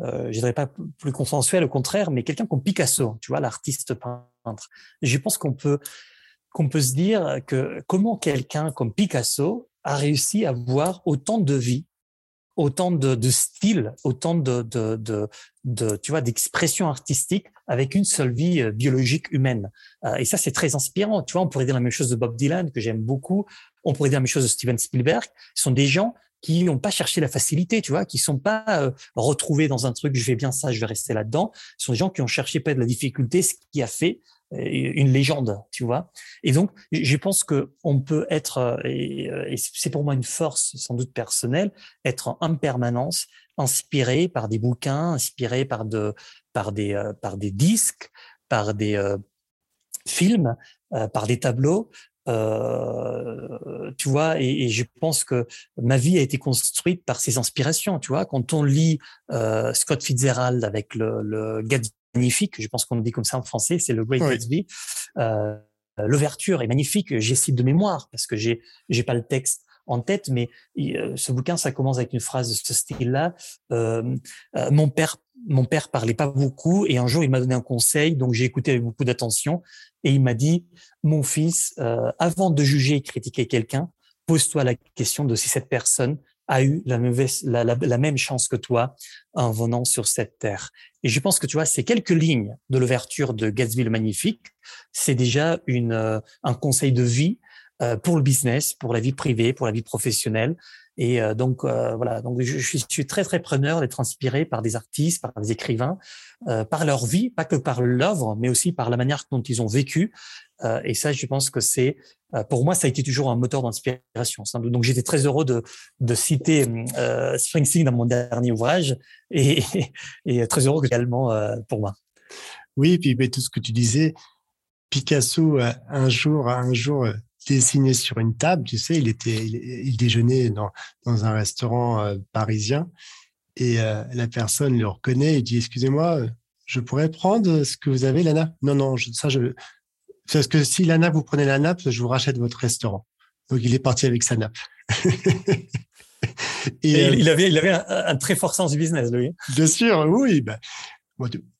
je dirais pas plus consensuel, au contraire, mais quelqu'un comme Picasso, tu vois, l'artiste peintre. Je pense qu'on peut qu'on peut se dire que comment quelqu'un comme Picasso a réussi à avoir autant de vie autant de, de style, autant de, tu vois, d'expression artistique avec une seule vie euh, biologique humaine. Euh, et ça, c'est très inspirant. Tu vois, on pourrait dire la même chose de Bob Dylan, que j'aime beaucoup. On pourrait dire la même chose de Steven Spielberg. Ce sont des gens qui n'ont pas cherché la facilité, tu vois, qui sont pas euh, retrouvés dans un truc, je vais bien ça, je vais rester là-dedans. Ce sont des gens qui ont cherché pas de la difficulté, ce qui a fait une légende, tu vois. Et donc, je pense que on peut être, euh, et, c'est pour moi une force sans doute personnelle, être en permanence inspiré par des bouquins, inspiré par de par des euh, par des disques, par des euh, films, euh, par des tableaux. tu vois, et, je pense que ma vie a été construite par ces inspirations. Tu vois, quand on lit Scott Fitzgerald avec le, le magnifique, je pense qu'on dit comme ça en français, c'est le Great Gatsby. L'ouverture est magnifique. J'ai cite de mémoire parce que j'ai j'ai pas le texte en tête, mais ce bouquin, ça commence avec une phrase de ce style-là. Euh, mon père, mon père parlait pas beaucoup, et un jour il m'a donné un conseil, donc j'ai écouté avec beaucoup d'attention, et il m'a dit, mon fils, euh, avant de juger et critiquer quelqu'un, pose-toi la question de si cette personne a eu la, même chance que toi en venant sur cette terre. Et je pense que tu vois, ces quelques lignes de l'ouverture de Gatsby le Magnifique, c'est déjà une, euh, un conseil de vie euh, pour le business, pour la vie privée, pour la vie professionnelle. Et euh, donc euh, voilà, donc je, suis très très preneur d'être inspiré par des artistes, par des écrivains, par leur vie, pas que par l'œuvre, mais aussi par la manière dont ils ont vécu. et ça, je pense que c'est pour moi, ça a été toujours un moteur d'inspiration. Donc j'étais très heureux de, de citer euh, Springsteen dans mon dernier ouvrage et, et très heureux également pour moi. Oui, et puis tout ce que tu disais, Picasso un jour, un jour dessiné sur une table, tu sais, il était, il, déjeunait dans, dans un restaurant euh, parisien et euh, la personne le reconnaît et dit excusez-moi, je pourrais prendre ce que vous avez, Lana? Non, non, ça je parce que si Lana vous prenez la nappe, je vous rachète votre restaurant. Donc il est parti avec sa nappe. et, euh, il avait, il avait un, très fort sens du business, lui. Bien sûr, oui. Ben,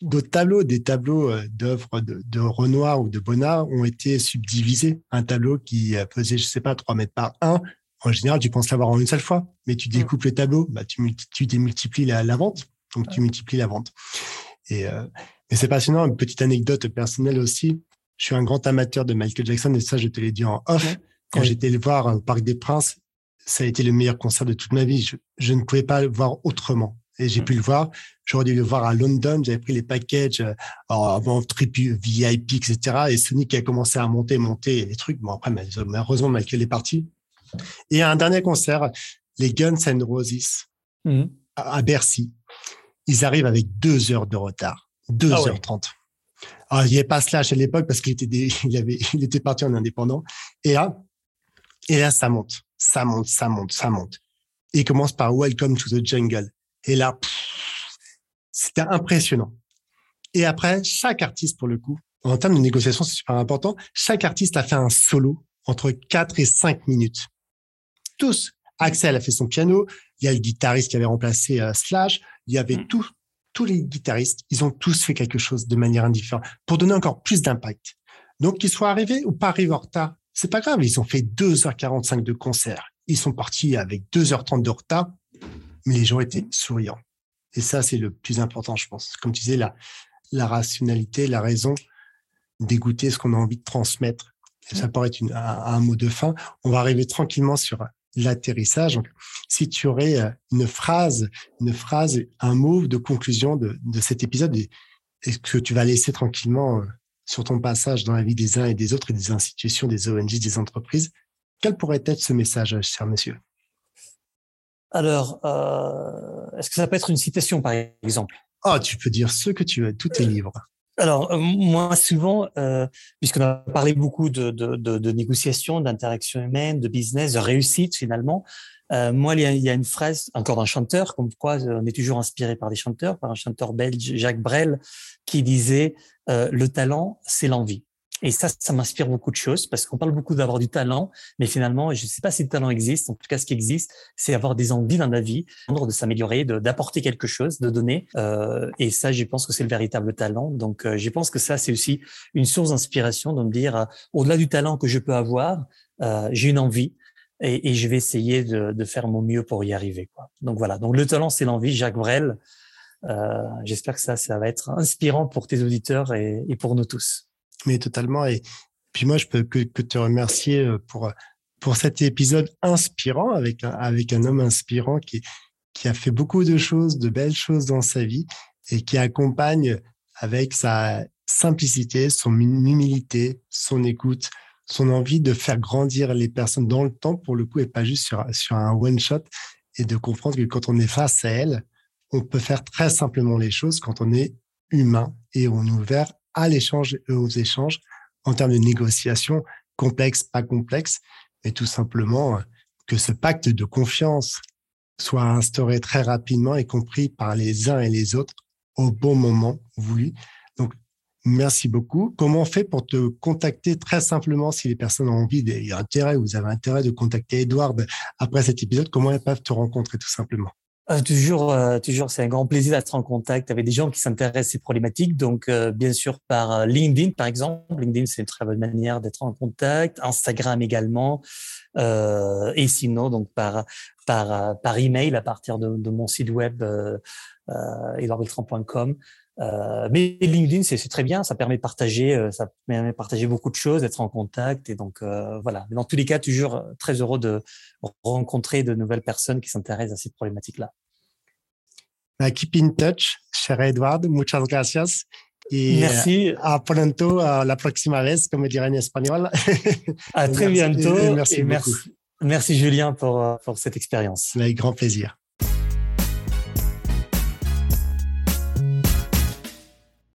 D'autres tableaux, des tableaux euh, d'œuvres de, Renoir ou de Bonnard ont été subdivisés. Un tableau qui faisait, je sais pas, 3 mètres par 1, en général, tu penses l'avoir en une seule fois, mais tu mm. découpes le tableau, bah, tu, tu démultiplies la, la, vente, donc tu multiplies la vente. Et, euh, c'est passionnant. Une petite anecdote personnelle aussi. Je suis un grand amateur de Michael Jackson et ça, je te l'ai dit en off. Quand j'étais le voir au Parc des Princes, ça a été le meilleur concert de toute ma vie. Je, je ne pouvais pas le voir autrement et j'ai pu le voir. J'aurais dû le voir à London. J'avais pris les packages euh, avant trip VIP, etc. Et Sonic a commencé à monter, monter les trucs. Bon, après, malheureusement, Michael est parti. Et un dernier concert, les Guns and Roses mmh. à Bercy. Ils arrivent avec deux heures de retard. Deux ah heures trente. Alors, il n'y avait pas Slash à l'époque parce qu'il était, il avait, il était parti en indépendant. Et là, et là, ça monte, ça monte, ça monte, ça monte. Et il commence par Welcome to the Jungle. Et là, c'était impressionnant. Et après, chaque artiste, pour le coup, en termes de négociation, c'est super important, chaque artiste a fait un solo entre 4 et 5 minutes. Tous. Axel a fait son piano, il y a le guitariste qui avait remplacé euh, Slash, il y avait mm. tous, tous les guitaristes, ils ont tous fait quelque chose de manière indifférente pour donner encore plus d'impact. Donc, qu'ils soient arrivés ou pas arrivés en retard, c'est pas grave, ils ont fait 2h45 de concert. Ils sont partis avec 2h30 de retard mais les gens étaient souriants. Et ça, c'est le plus important, je pense. Comme tu disais, la, la rationalité, la raison d'écouter ce qu'on a envie de transmettre. Et ça pourrait être un, mot de fin. On va arriver tranquillement sur l'atterrissage. Si tu aurais euh, une phrase, une phrase, un mot de conclusion de, de cet épisode, est-ce que tu vas laisser tranquillement euh, sur ton passage dans la vie des uns et des autres et des institutions, des ONG, des entreprises, quel pourrait être ce message, cher monsieur? Alors, euh, est-ce que ça peut être une citation, par exemple? Ah, tu peux dire ce que tu veux, tout est euh, libre. Alors, euh, moi, souvent, euh, puisqu'on a parlé beaucoup de, de, de, de négociation, d'interaction humaine, de business, de réussite, finalement, euh, moi, il y, a, il y, a, une phrase encore d'un chanteur, comme quoi on est toujours inspiré par des chanteurs, par un chanteur belge, Jacques Brel, qui disait Le talent, c'est l'envie. Et ça, ça m'inspire beaucoup de choses parce qu'on parle beaucoup d'avoir du talent, mais finalement, je ne sais pas si le talent existe. En tout cas, ce qui existe, c'est avoir des envies dans la vie, de s'améliorer, d'apporter quelque chose, de donner. Euh, et ça, je pense que c'est le véritable talent. Donc, euh, je pense que ça, c'est aussi une source d'inspiration de me dire, euh, au-delà du talent que je peux avoir, euh, j'ai une envie. Et, je vais essayer de, de, faire mon mieux pour y arriver. Quoi. Donc voilà. Donc le talent, c'est l'envie. Jacques Brel. Euh, J'espère que ça, ça va être inspirant pour tes auditeurs et pour nous tous. Mais totalement. Et puis moi, je peux que, te remercier euh, pour pour cet épisode inspirant avec un, avec un homme inspirant qui qui a fait beaucoup de choses, de belles choses dans sa vie et qui accompagne avec sa simplicité, son humilité, son écoute, son envie de faire grandir les personnes dans le temps pour le coup et pas juste sur, sur un one shot et de comprendre que quand on est face à elle, on peut faire très simplement les choses quand on est humain et on est ouvert à l'échange et aux échanges en termes de négociation, complexe, pas complexe, mais tout simplement que ce pacte de confiance soit instauré très rapidement et compris par les uns et les autres au bon moment voulu. Donc, merci beaucoup. Comment on fait pour te contacter très simplement si les personnes ont envie, et intérêt, vous avez intérêt de contacter Edward après cet épisode, comment elles peuvent te rencontrer tout simplement? Euh, toujours, euh, toujours, c'est un grand plaisir d'être en contact avec des gens qui s'intéressent à ces problématiques. Donc, euh, bien sûr, par LinkedIn, par exemple. LinkedIn, c'est une très bonne manière d'être en contact. Instagram également. et sinon, donc par par par email à partir de, de mon site web euh, euh, mais LinkedIn, c'est très bien, ça permet de partager, ça permet de partager beaucoup de choses, d'être en contact, et donc voilà. Mais dans tous les cas, toujours très heureux de rencontrer de nouvelles personnes qui s'intéressent à ces problématiques-là. Bah, keep in touch, cher Edward, muchas gracias. Et Merci. A pronto, a la próxima vez, comme dirait en espagnol. À très bientôt. Et merci, merci, merci, Julien pour, pour cette expérience. Avec grand plaisir.